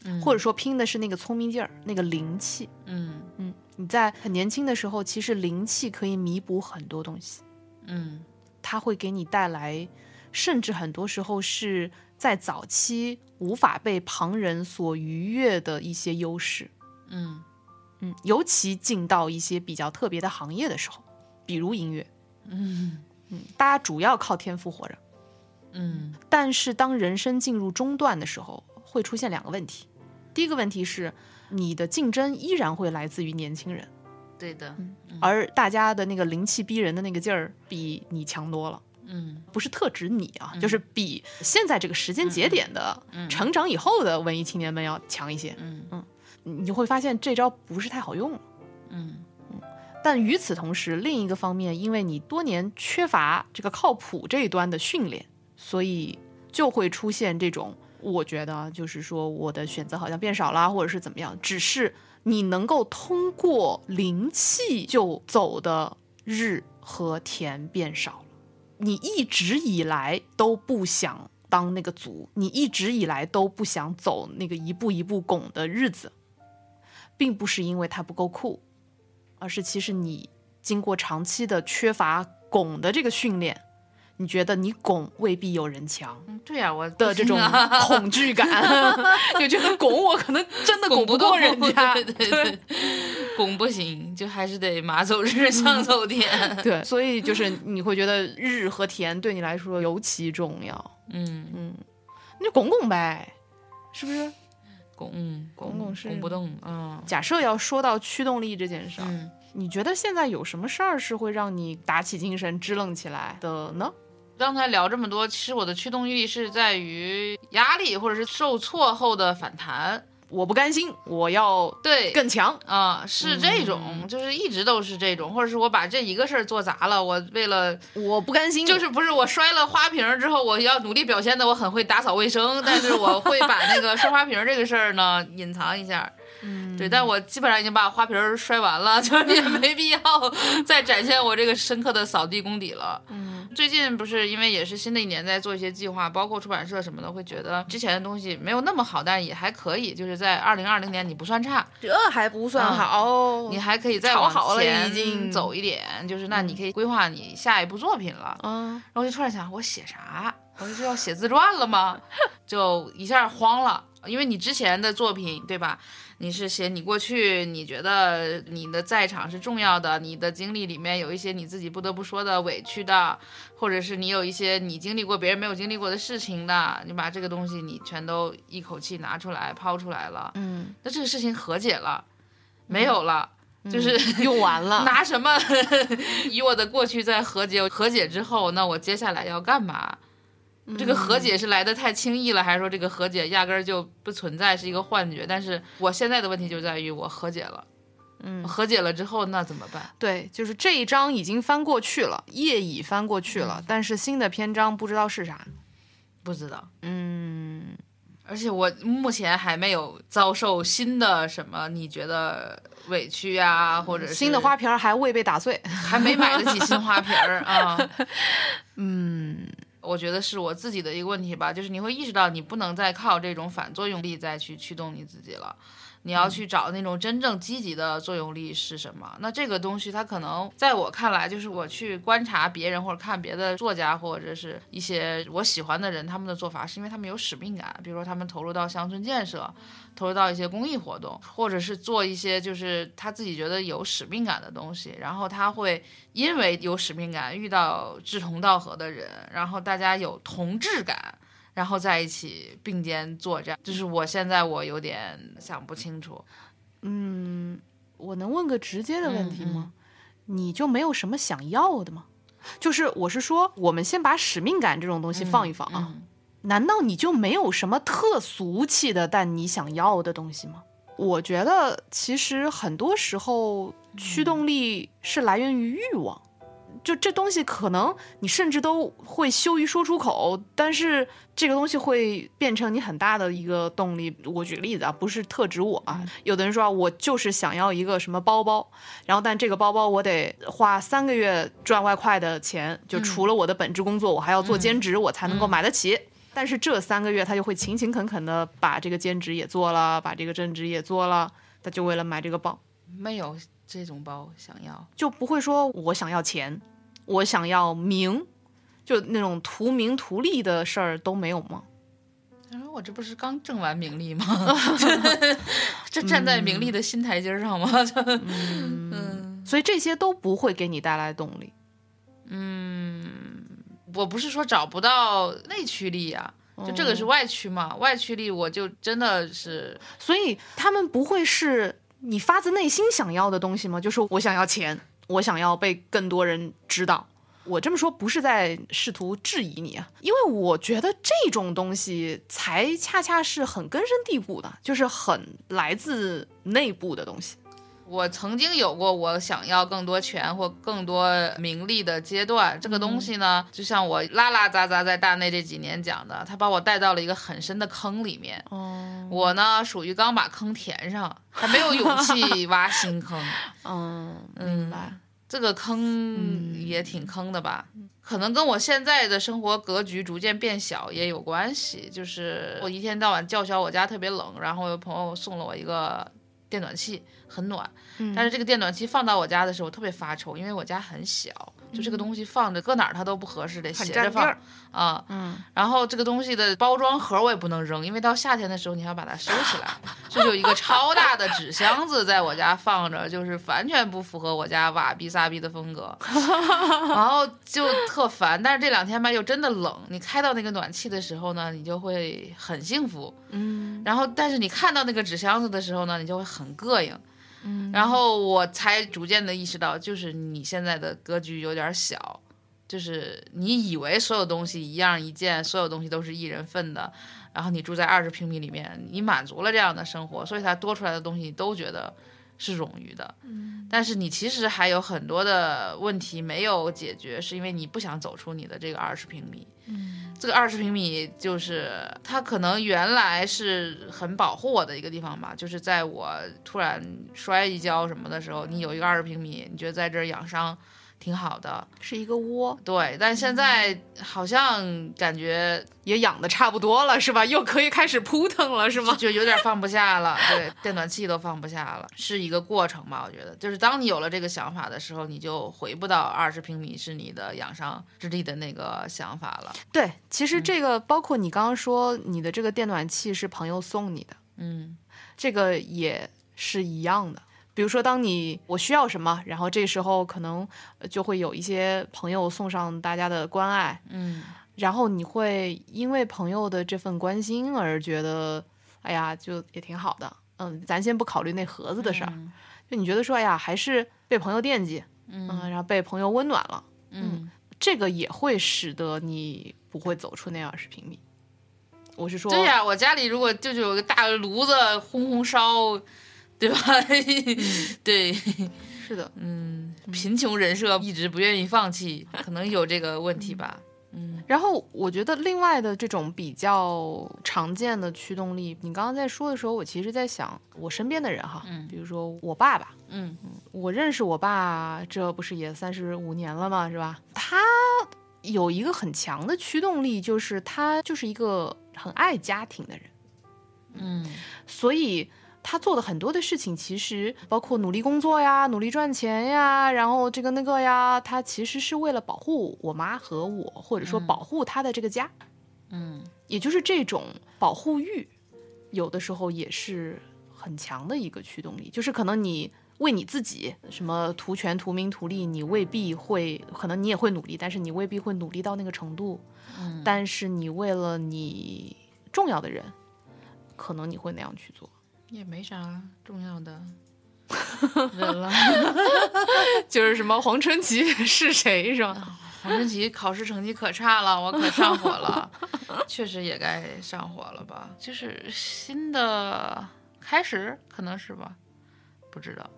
嗯或者说拼的是那个聪明劲儿、那个灵气。嗯嗯，你在很年轻的时候，其实灵气可以弥补很多东西。嗯它会给你带来，甚至很多时候是在早期无法被旁人所逾越的一些优势。嗯嗯，尤其进到一些比较特别的行业的时候，比如音乐，嗯嗯，大家主要靠天赋活着。嗯但是当人生进入中段的时候，会出现两个问题。第一个问题是，你的竞争依然会来自于年轻人，对的，而大家的那个灵气逼人的那个劲儿比你强多了。嗯。不是特指你啊，就是比现在这个时间节点的成长以后的文艺青年们要强一些。嗯。嗯。你就会发现这招不是太好用。了。嗯。但与此同时，另一个方面，因为你多年缺乏这个靠谱这一端的训练，所以就会出现这种，我觉得啊就是说我的选择好像变少啦，或者是怎么样，只是你能够通过灵气就走的日和田变少了。你一直以来都不想当那个卒，你一直以来都不想走那个一步一步拱的日子，并不是因为它不够酷，而是其实你经过长期的缺乏拱的这个训练，你觉得你拱未必有人强嗯，对呀，我的这种 [laughs] 恐惧感，[laughs] 就觉得拱我可能真的 [laughs] 拱不动过人家，对对。对，拱不行，就还是得马走日，象走田。[laughs] 对，所以就是你会觉得日和田对你来说尤其重要，嗯，嗯，那就拱拱呗，是不是？拱嗯拱拱是拱不动，嗯假设要说到驱动力这件事儿，嗯。你觉得现在有什么事儿是会让你打起精神、支棱起来的呢？刚才聊这么多，其实我的驱动力是在于压力或者是受挫后的反弹。我不甘心，我要对，更强。啊、是这种，就是一直都是这种，或者是我把这一个事儿做砸了，我为了我不甘心，就是不是我摔了花瓶儿之后，我要努力表现的我很会打扫卫生，但是我会把那个摔花瓶儿这个事儿呢隐藏一下。嗯对，但我基本上已经把花瓶儿摔完了，就是也没必要再展现我这个深刻的扫地功底了。嗯，最近不是因为也是新的一年在做一些计划，包括出版社什么的，会觉得之前的东西没有那么好，但也还可以，就是在二零二零年你不算差，这还不算好，你还可以再炒往好了前已经走一点，就是那你可以规划你下一部作品了。嗯，然后就突然想，我写啥？我就要写自传了吗？[laughs] 就一下慌了。因为你之前的作品，对吧？你是写你过去，你觉得你的在场是重要的，你的经历里面有一些你自己不得不说的委屈的，或者是你有一些你经历过别人没有经历过的事情的，你把这个东西你全都一口气拿出来抛出来了，嗯，那这个事情和解了，没有了。就是用完了，[laughs] 拿什么 [laughs] 以我的过去在和解？和解之后，那我接下来要干嘛？这个和解是来的太轻易了，还是说这个和解压根儿就不存在，是一个幻觉？但是我现在的问题就在于我和解了，嗯，和解了之后那怎么办？对，就是这一章已经翻过去了，页已翻过去了，但是新的篇章不知道是啥。不知道，嗯，而且我目前还没有遭受新的什么你觉得委屈呀，或者是新的花瓶儿还未被打碎。还没买得起新花瓶儿 [laughs] 啊。嗯，我觉得是我自己的一个问题吧，就是你会意识到你不能再靠这种反作用力再去驱动你自己了，你要去找那种真正积极的作用力是什么？那这个东西它可能在我看来，就是我去观察别人或者看别的作家或者是一些我喜欢的人他们的做法，是因为他们有使命感，比如说他们投入到乡村建设，投入到一些公益活动，或者是做一些就是他自己觉得有使命感的东西，然后他会因为有使命感遇到志同道合的人，然后大家有同质感。然后在一起并肩作战，就是我现在我有点想不清楚。嗯我能问个直接的问题嗯吗？你就没有什么想要的吗？就是我是说，我们先把使命感这种东西放一放啊。嗯难道你就没有什么特俗气的但你想要的东西吗？我觉得其实很多时候驱动力是来源于欲望，就这东西可能你甚至都会羞于说出口，但是这个东西会变成你很大的一个动力。我举个例子啊，不是特指我啊，有的人说啊我就是想要一个什么包包，然后但这个包包我得花三个月赚外快的钱，就除了我的本职工作，我还要做兼职，我才能够买得起。但是这三个月他就会勤勤恳恳的把这个兼职也做了，把这个正职也做了，他就为了买这个包，没有这种包想要。就不会说我想要钱，我想要名，就那种图名图利的事儿都没有吗？他说我这不是刚挣完名利吗？[laughs] 这站在名利的新台阶上吗？[laughs] 嗯所以这些都不会给你带来动力。嗯我不是说找不到内驱力啊，就这个是外驱嘛，外驱力我就真的是所以他们不会是你发自内心想要的东西吗？就是我想要钱，我想要被更多人知道。我这么说不是在试图质疑你啊，因为我觉得这种东西才恰恰是很根深蒂固的，就是很来自内部的东西。我曾经有过我想要更多钱或更多名利的阶段，这个东西呢，就像我拉拉杂杂在大内这几年讲的，他把我带到了一个很深的坑里面。哦，我呢，属于刚把坑填上，还没有勇气挖新坑。[laughs] 嗯，明白。这个坑也挺坑的吧？可能跟我现在的生活格局逐渐变小也有关系。就是我一天到晚叫嚣我家特别冷，然后有朋友送了我一个电暖气，很暖。但是这个电暖气放到我家的时候特别发愁，因为我家很小，就这个东西放着搁哪儿它都不合适，得斜着放啊。嗯，然后这个东西的包装盒我也不能扔，因为到夏天的时候你还要把它收起来，[laughs] 就有一个超大的纸箱子在我家放着，就是完全不符合我家瓦逼撒逼的风格，[laughs] 然后就特烦。但是这两天吧又真的冷，你开到那个暖气的时候呢，你就会很幸福，嗯然后但是你看到那个纸箱子的时候呢，你就会很膈应。然后我才逐渐的意识到，就是你现在的格局有点小，就是你以为所有东西一样一件，所有东西都是一人份的，然后你住在二十平米里面，你满足了这样的生活，所以它多出来的东西你都觉得是冗余的。但是你其实还有很多的问题没有解决，是因为你不想走出你的这个二十平米。这个二十平米就是它可能原来是很保护我的一个地方吧，就是在我突然摔一跤什么的时候，你有一个二十平米，你觉得在这儿养伤挺好的。是一个窝，对，但现在好像感觉也养的差不多了，是吧？又可以开始扑腾了，是吗？就有点放不下了，[laughs] 对，电暖气都放不下了，是一个过程吧？我觉得，就是当你有了这个想法的时候，你就回不到二十平米是你的养伤之地的那个想法了。对，其实这个包括你刚刚说你的这个电暖气是朋友送你的，嗯这个也是一样的。比如说，当你我需要什么，然后这时候可能呃就会有一些朋友送上大家的关爱，嗯。然后你会因为朋友的这份关心而觉得，哎呀，就也挺好的。嗯，咱先不考虑那盒子的事儿，就你觉得说，哎呀，还是被朋友惦记，嗯，然后被朋友温暖了，嗯。这个也会使得你不会走出那二十平米。我是说，对呀、我家里如果就是有个大炉子轰轰烧，对吧？对，是的，嗯，贫穷人设一直不愿意放弃，可能有这个问题吧。嗯。然后我觉得另外的这种比较常见的驱动力，你刚刚在说的时候，我其实在想我身边的人哈，嗯。比如说我爸爸，嗯。我认识我爸，这不是也三十五年了嘛？是吧？他有一个很强的驱动力，就是他就是一个很爱家庭的人，嗯。所以他做的很多的事情，其实包括努力工作呀、努力赚钱呀，然后这个那个呀，他其实是为了保护我妈和我，或者说保护他的这个家。嗯也就是这种保护欲，有的时候也是很强的一个驱动力。就是可能你为你自己什么图权、图名、图利，你未必会，可能你也会努力，但是你未必会努力到那个程度。嗯但是你为了你重要的人，可能你会那样去做。也没啥重要的 [laughs] 人了。[laughs] 就是什么黄春琪是谁是吧？黄春琪考试成绩可差了，我可上火了，确实也该上火了吧？就是新的开始，可能是吧？不知道。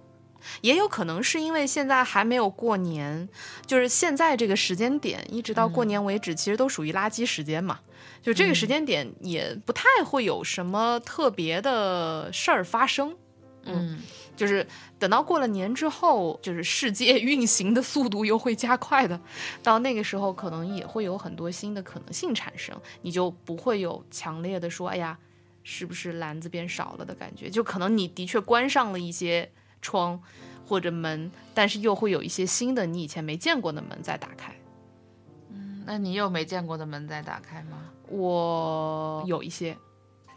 也有可能是因为现在还没有过年，就是现在这个时间点，一直到过年为止，其实都属于垃圾时间嘛。就这个时间点也不太会有什么特别的事儿发生。嗯就是等到过了年之后，就是世界 [laughs] 运行的速度又会加快的，到那个时候可能也会有很多新的可能性产生，你就不会有强烈的说，哎呀，是不是篮子变少了的感觉？就可能你的确关上了一些窗或者门，但是又会有一些新的你以前没见过的门在打开。嗯那你有没见过的门在打开吗？我有一些。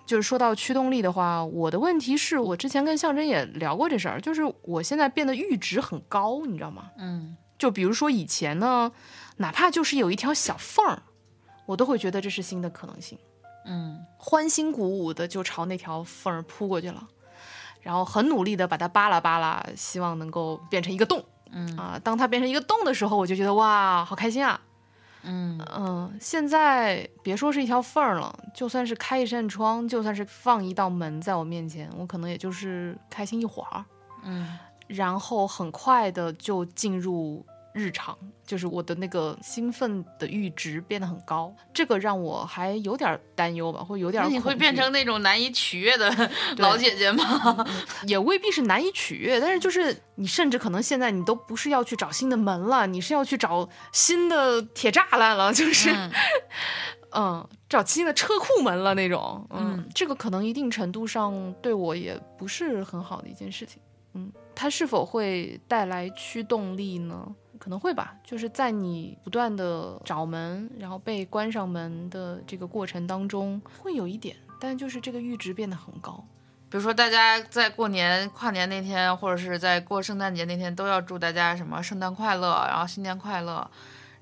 就是说到驱动力的话，我的问题是我之前跟象征也聊过这事儿，就是我现在变得阈值很高，你知道吗？嗯就比如说以前呢，哪怕就是有一条小缝儿，我都会觉得这是新的可能性，嗯欢欣鼓舞的就朝那条缝儿扑过去了，然后很努力的把它扒拉扒拉，希望能够变成一个洞嗯啊。当它变成一个洞的时候，我就觉得哇，好开心啊！嗯嗯，现在别说是一条缝儿了，就算是开一扇窗，就算是放一道门在我面前，我可能也就是开心一会儿，嗯然后很快的就进入日常，就是我的那个兴奋的阈值变得很高，这个让我还有点担忧吧，会有点那你会变成那种难以取悦的老姐姐吗？也未必是难以取悦，但是就是你甚至可能现在你都不是要去找新的门了，你是要去找新的铁栅栏了，就是嗯嗯，找新的车库门了那种。嗯，嗯这个可能一定程度上对我也不是很好的一件事情。嗯，它是否会带来驱动力呢？可能会吧，就是在你不断的找门，然后被关上门的这个过程当中，会有一点，但就是这个阈值变得很高。比如说，大家在过年、跨年那天，或者是在过圣诞节那天，都要祝大家什么圣诞快乐，然后新年快乐。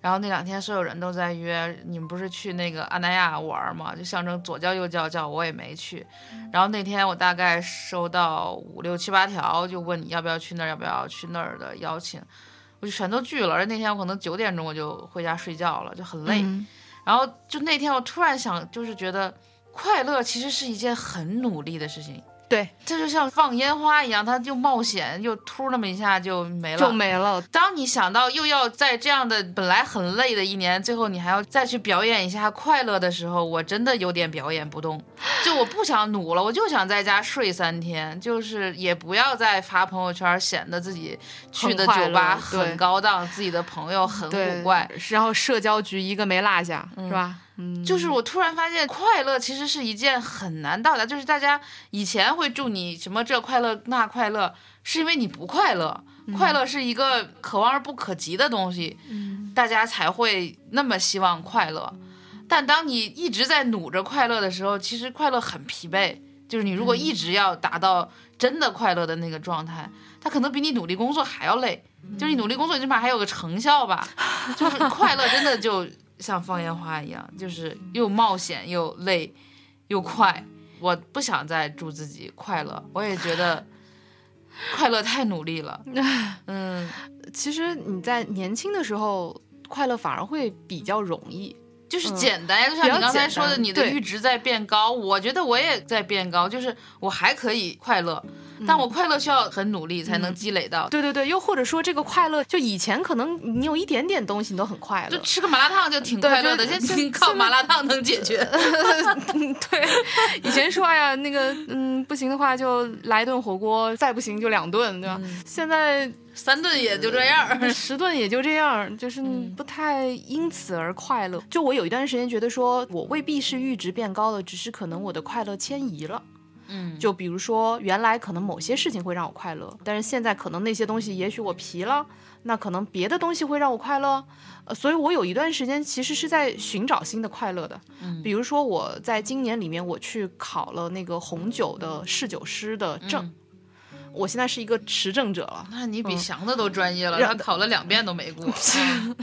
然后那两天，所有人都在约，你们不是去那个阿那亚玩吗？就象征左叫右叫叫，我也没去。然后那天我大概收到五六七八条，就问你要不要去那儿，要不要去那儿的邀请，我就全都拒了。而那天我可能九点钟我就回家睡觉了，就很累。嗯然后就那天我突然想，就是觉得快乐其实是一件很努力的事情。对，这就像放烟花一样，它就冒险，又突那么一下就没了，就没了。当你想到又要在这样的本来很累的一年，最后你还要再去表演一下快乐的时候，我真的有点表演不动。就我不想努了，我就想在家睡三天，就是也不要再发朋友圈，显得自己去的酒吧很高档，自己的朋友很古怪。，然后社交局一个没落下，是吧？嗯，就是我突然发现，快乐其实是一件很难到达。就是大家以前会祝你什么这快乐那快乐，是因为你不快乐。快乐是一个可望而不可及的东西，大家才会那么希望快乐。但当你一直在努着快乐的时候，其实快乐很疲惫。就是你如果一直要达到真的快乐的那个状态，它可能比你努力工作还要累。就是你努力工作，你起码还有个成效吧。就是快乐真的就像放烟花一样，就是又冒险又累又快。我不想再祝自己快乐，我也觉得 [laughs] 快乐太努力了。[laughs] 嗯，其实你在年轻的时候，快乐反而会比较容易。就是嗯简单呀，就像你刚才说的，你的阈值在变高，我觉得我也在变高，就是我还可以快乐，嗯但我快乐需要很努力才能积累到。对对对，又或者说这个快乐，就以前可能你有一点点东西你都很快乐就，吃个麻辣烫就挺快乐的，就现在靠麻辣烫能解决。[laughs] 对，以前说哎呀那个嗯不行的话就来一顿火锅，再不行就两顿，对吧？现在三顿也就这样。十顿也就这样，就是不太因此而快乐。就我有一段时间觉得说，我未必是阈值变高了，只是可能我的快乐迁移了。嗯，就比如说，原来可能某些事情会让我快乐，但是现在可能那些东西也许我疲了，那可能别的东西会让我快乐。呃，所以我有一段时间其实是在寻找新的快乐的。嗯比如说我在今年里面我去考了那个红酒的侍酒师的证，嗯我现在是一个持证者了。那你比祥子都专业了，让他考了两遍都没过。[laughs] 嗯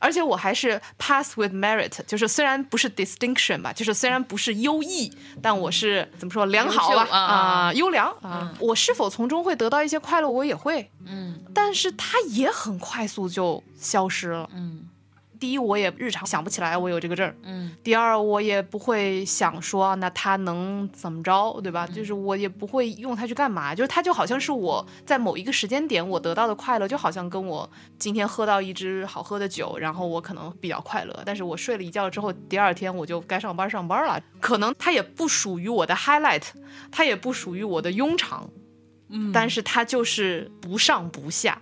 而且我还是 pass with merit，就是虽然不是 distinction 吧，就是虽然不是优异，但我是怎么说良好吧啊、优良啊、我是否从中会得到一些快乐，我也会，嗯但是它也很快速就消失了。嗯第一，我也日常想不起来我有这个证儿；嗯。第二，我也不会想说那它能怎么着，对吧？就是我也不会用它去干嘛，就是它就好像是我在某一个时间点我得到的快乐，就好像跟我今天喝到一支好喝的酒，然后我可能比较快乐，但是我睡了一觉之后，第二天我就该上班上班了，可能它也不属于我的 highlight，它也不属于我的庸常，嗯，但是它就是不上不下。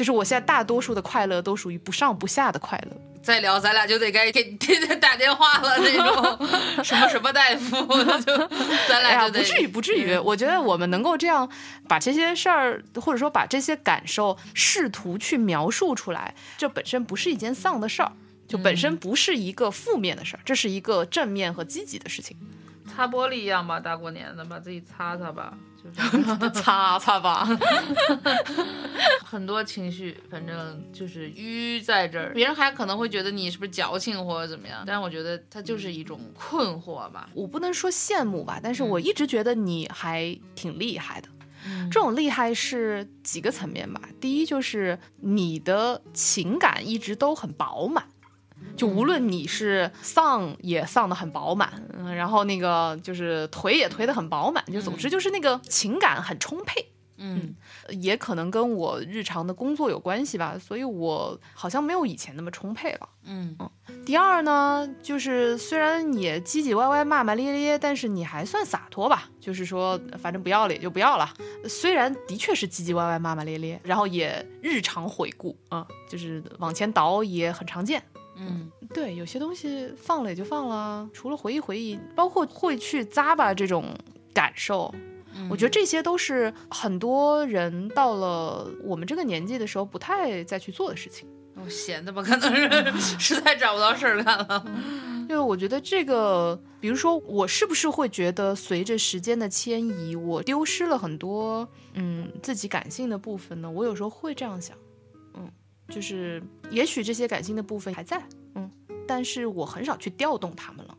就是我现在大多数的快乐都属于不上不下的快乐，再聊咱俩就得该给天天 [laughs] 打电话了那种，[laughs] 什么什么大夫，就 [laughs] 咱俩就得不至于，不至于。我觉得我们能够这样把这些事儿，或者说把这些感受试图去描述出来，这本身不是一件丧的事儿，就本身不是一个负面的事儿，这是一个正面和积极的事情。擦玻璃一样吧，大过年的把自己擦擦吧，就是 [laughs] 擦擦吧，[laughs] 很多情绪，反正就是淤在这儿。别人还可能会觉得你是不是矫情或者怎么样，但是我觉得它就是一种困惑吧。我不能说羡慕吧，但是我一直觉得你还挺厉害的。嗯这种厉害是几个层面吧。第一就是你的情感一直都很饱满，就无论你是丧也丧得很饱满，嗯，然后那个就是颓也颓得很饱满，就总之就是那个情感很充沛。嗯也可能跟我日常的工作有关系吧，所以我好像没有以前那么充沛了。嗯第二呢，就是虽然也唧唧歪歪、骂骂咧咧，但是你还算洒脱吧。就是说，反正不要了也就不要了。虽然的确是唧唧歪歪、骂骂咧咧，然后也日常回顾啊、就是往前倒也很常见。嗯对，有些东西放了也就放了，除了回忆回忆，包括会去扎吧这种感受。我觉得这些都是很多人到了我们这个年纪的时候不太再去做的事情。我闲的吧，可能是 [laughs] 实在找不到事儿干了。[laughs] 因为我觉得这个，比如说我是不是会觉得随着时间的迁移，我丢失了很多嗯自己感性的部分呢？我有时候会这样想，嗯，就是也许这些感性的部分还在，嗯，但是我很少去调动他们了。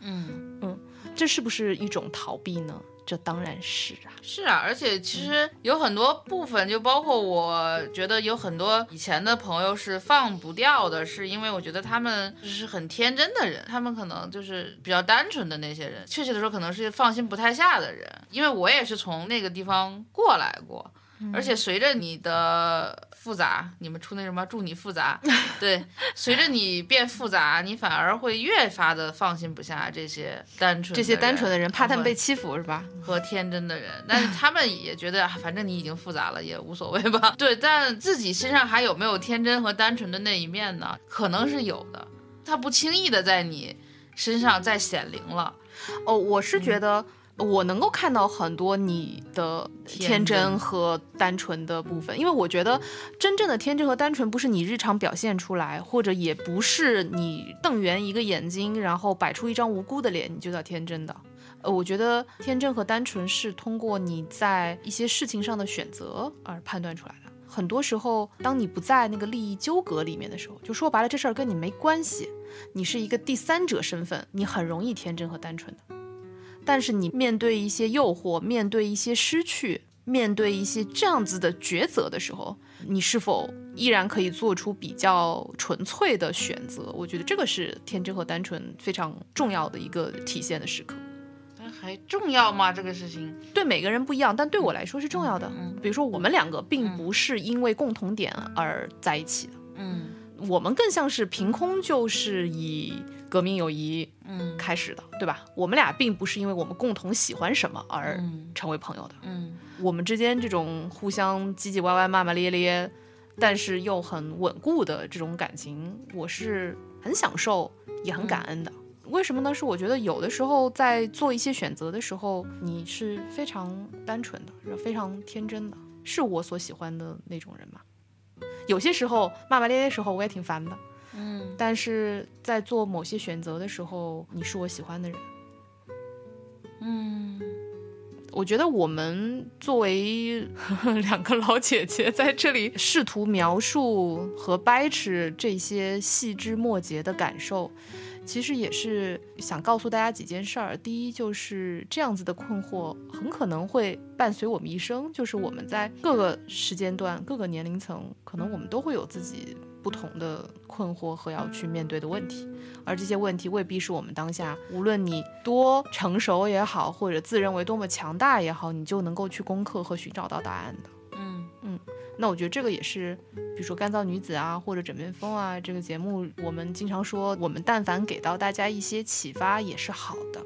嗯嗯这是不是一种逃避呢？这当然是啊。是啊，而且其实有很多部分，就包括我觉得有很多以前的朋友是放不掉的，是因为我觉得他们就是很天真的人，他们可能就是比较单纯的那些人，确切的说可能是放心不太下的人，因为我也是从那个地方过来过。而且随着你的复杂，你们出那什么祝你复杂，[laughs] 对，随着你变复杂，你反而会越发的放心不下这些单纯这些单纯的人，怕他们被欺负是吧？和天真的人，但是他们也觉得，啊反正你已经复杂了，也无所谓吧。[laughs] 对，但自己身上还有没有天真和单纯的那一面呢？可能是有的，他不轻易的在你身上再显灵了。哦，我是觉得我能够看到很多你的天真和单纯的部分，因为我觉得真正的天真和单纯不是你日常表现出来，或者也不是你瞪圆一个眼睛，然后摆出一张无辜的脸，你就叫天真的。呃，我觉得天真和单纯是通过你在一些事情上的选择而判断出来的。很多时候，当你不在那个利益纠葛里面的时候，就说白了，这事儿跟你没关系，你是一个第三者身份，你很容易天真和单纯的。但是你面对一些诱惑，面对一些失去，面对一些这样子的抉择的时候，你是否依然可以做出比较纯粹的选择？我觉得这个是天真和单纯非常重要的一个体现的时刻。那还重要吗？这个事情？对每个人不一样，但对我来说是重要的。嗯比如说，我们两个并不是因为共同点而在一起的，嗯我们更像是凭空就是以革命友谊嗯开始的，对吧？我们俩并不是因为我们共同喜欢什么而嗯成为朋友的。嗯我们之间这种互相唧唧歪歪、骂骂咧咧，但是又很稳固的这种感情，我是很享受，也很感恩的。为什么呢？是我觉得有的时候在做一些选择的时候，你是非常单纯的，是非常天真的，是我所喜欢的那种人嘛。有些时候骂骂咧咧的时候，我也挺烦的，嗯。但是在做某些选择的时候，你是我喜欢的人。嗯。我觉得我们作为 [laughs] 两个老姐姐在这里 [laughs] 试图描述和掰扯这些细枝末节的感受，其实也是想告诉大家几件事儿。第一，就是这样子的困惑很可能会伴随我们一生，就是我们在各个时间段、各个年龄层，可能我们都会有自己不同的困惑和要去面对的问题。而这些问题未必是我们当下，无论你多成熟也好，或者自认为多么强大也好，你就能够去攻克和寻找到答案的。嗯那我觉得这个也是，比如说《干燥女子》啊，或者《枕边风》啊，这个节目我们经常说，我们但凡给到大家一些启发，也是好的。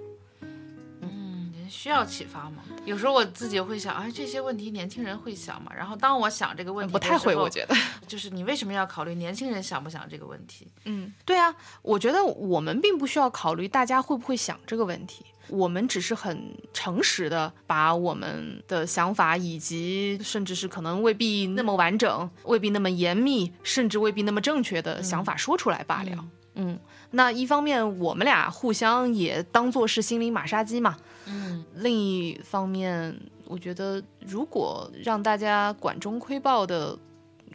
嗯，人需要启发吗？有时候我自己会想，哎，这些问题年轻人会想吗？然后当我想这个问题，不太会，我觉得。就是你为什么要考虑年轻人想不想这个问题？嗯，对啊，我觉得我们并不需要考虑大家会不会想这个问题，我们只是很诚实的把我们的想法，以及甚至是可能未必那么完整、未必那么严密，甚至未必那么正确的想法说出来罢了。嗯。那一方面我们俩互相也当做是心灵马杀鸡嘛，嗯。另一方面，我觉得如果让大家管中窥豹的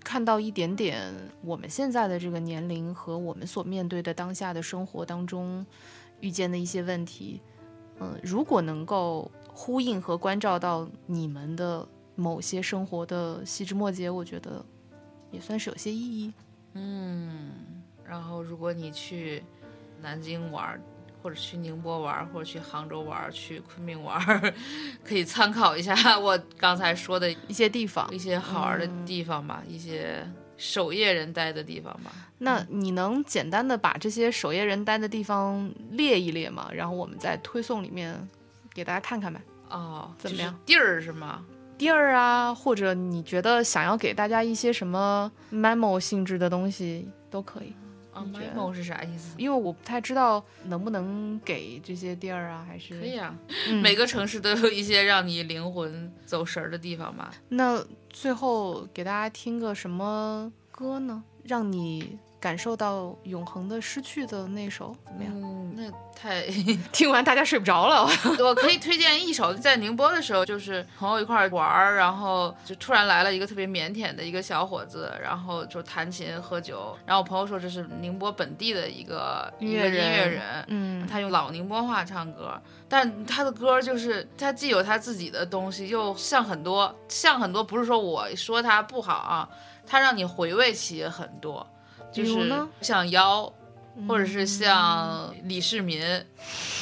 看到一点点我们现在的这个年龄和我们所面对的当下的生活当中遇见的一些问题，嗯，如果能够呼应和关照到你们的某些生活的细枝末节，我觉得也算是有些意义。嗯。然后如果你去南京玩儿，或者去宁波玩儿，或者去杭州玩儿，去昆明玩儿，[laughs] 可以参考一下我刚才说的一些地方一，些好玩的地方吧，一些守夜人待的地方吧。那你能简单的把这些守夜人待的地方列一列吗？然后我们在推送里面给大家看看呗。哦，怎么样？地儿是吗？地儿啊，或者你觉得想要给大家一些什么 memo 性质的东西都可以，啊，memo 是啥意思？因为我不太知道能不能给这些地儿啊，还是可以啊，嗯每个城市都有一些让你灵魂走神儿的地方嘛。那最后给大家听个什么歌呢？让你感受到永恒的失去的那首怎么样？嗯，那太 [laughs] 听完大家睡不着了。我可以推荐一首，在宁波的时候，就是朋友一块儿玩儿，然后就突然来了一个特别腼腆的一个小伙子，然后就弹琴喝酒。然后我朋友说这是宁波本地的一个音乐一个音乐人人，嗯他用老宁波话唱歌，但他的歌就是他既有他自己的东西，又像很多像很多，不是说我说他不好啊，他让你回味起很多，就是像妖。或者是像李世民，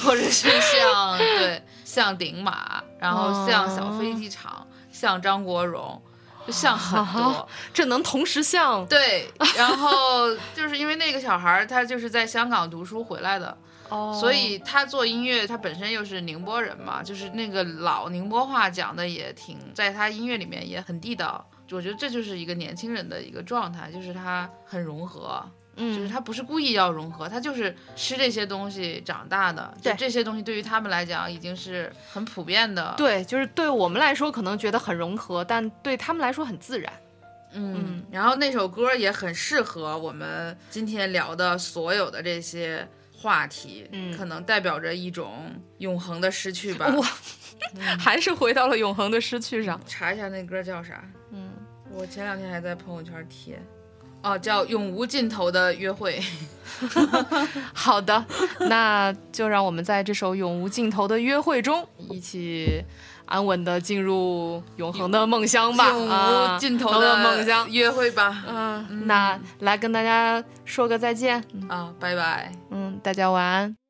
或者是像 [laughs] 对像顶马，然后像小飞机场，像张国荣，就像很 [laughs] 多。[laughs] 啊这能同时像对，然后就是因为那个小孩儿，他就是在香港读书回来的，哦所以他做音乐，他本身又是宁波人嘛，就是那个老宁波话讲的也挺，在他音乐里面也很地道。我觉得这就是一个年轻人的一个状态，就是他很融合，嗯就是嗯，他不是故意要融合，他就是吃这些东西长大的。就对这些东西对于他们来讲已经是很普遍的。，对，就是对我们来说可能觉得很融合，但对他们来说很自然。嗯，然后那首歌也很适合我们今天聊的所有的这些话题，嗯可能代表着一种永恒的失去吧。哇，[laughs] 还是回到了永恒的失去上。查一下那歌叫啥？嗯，我前两天还在朋友圈贴，哦，叫《永无尽头的约会》。[laughs] [laughs] 好的，那就让我们在这首永无尽头的约会中，一起安稳的进入永恒的梦乡吧。永啊无尽头的的梦乡。约会吧。嗯，那来跟大家说个再见。啊，拜拜。嗯，大家晚安。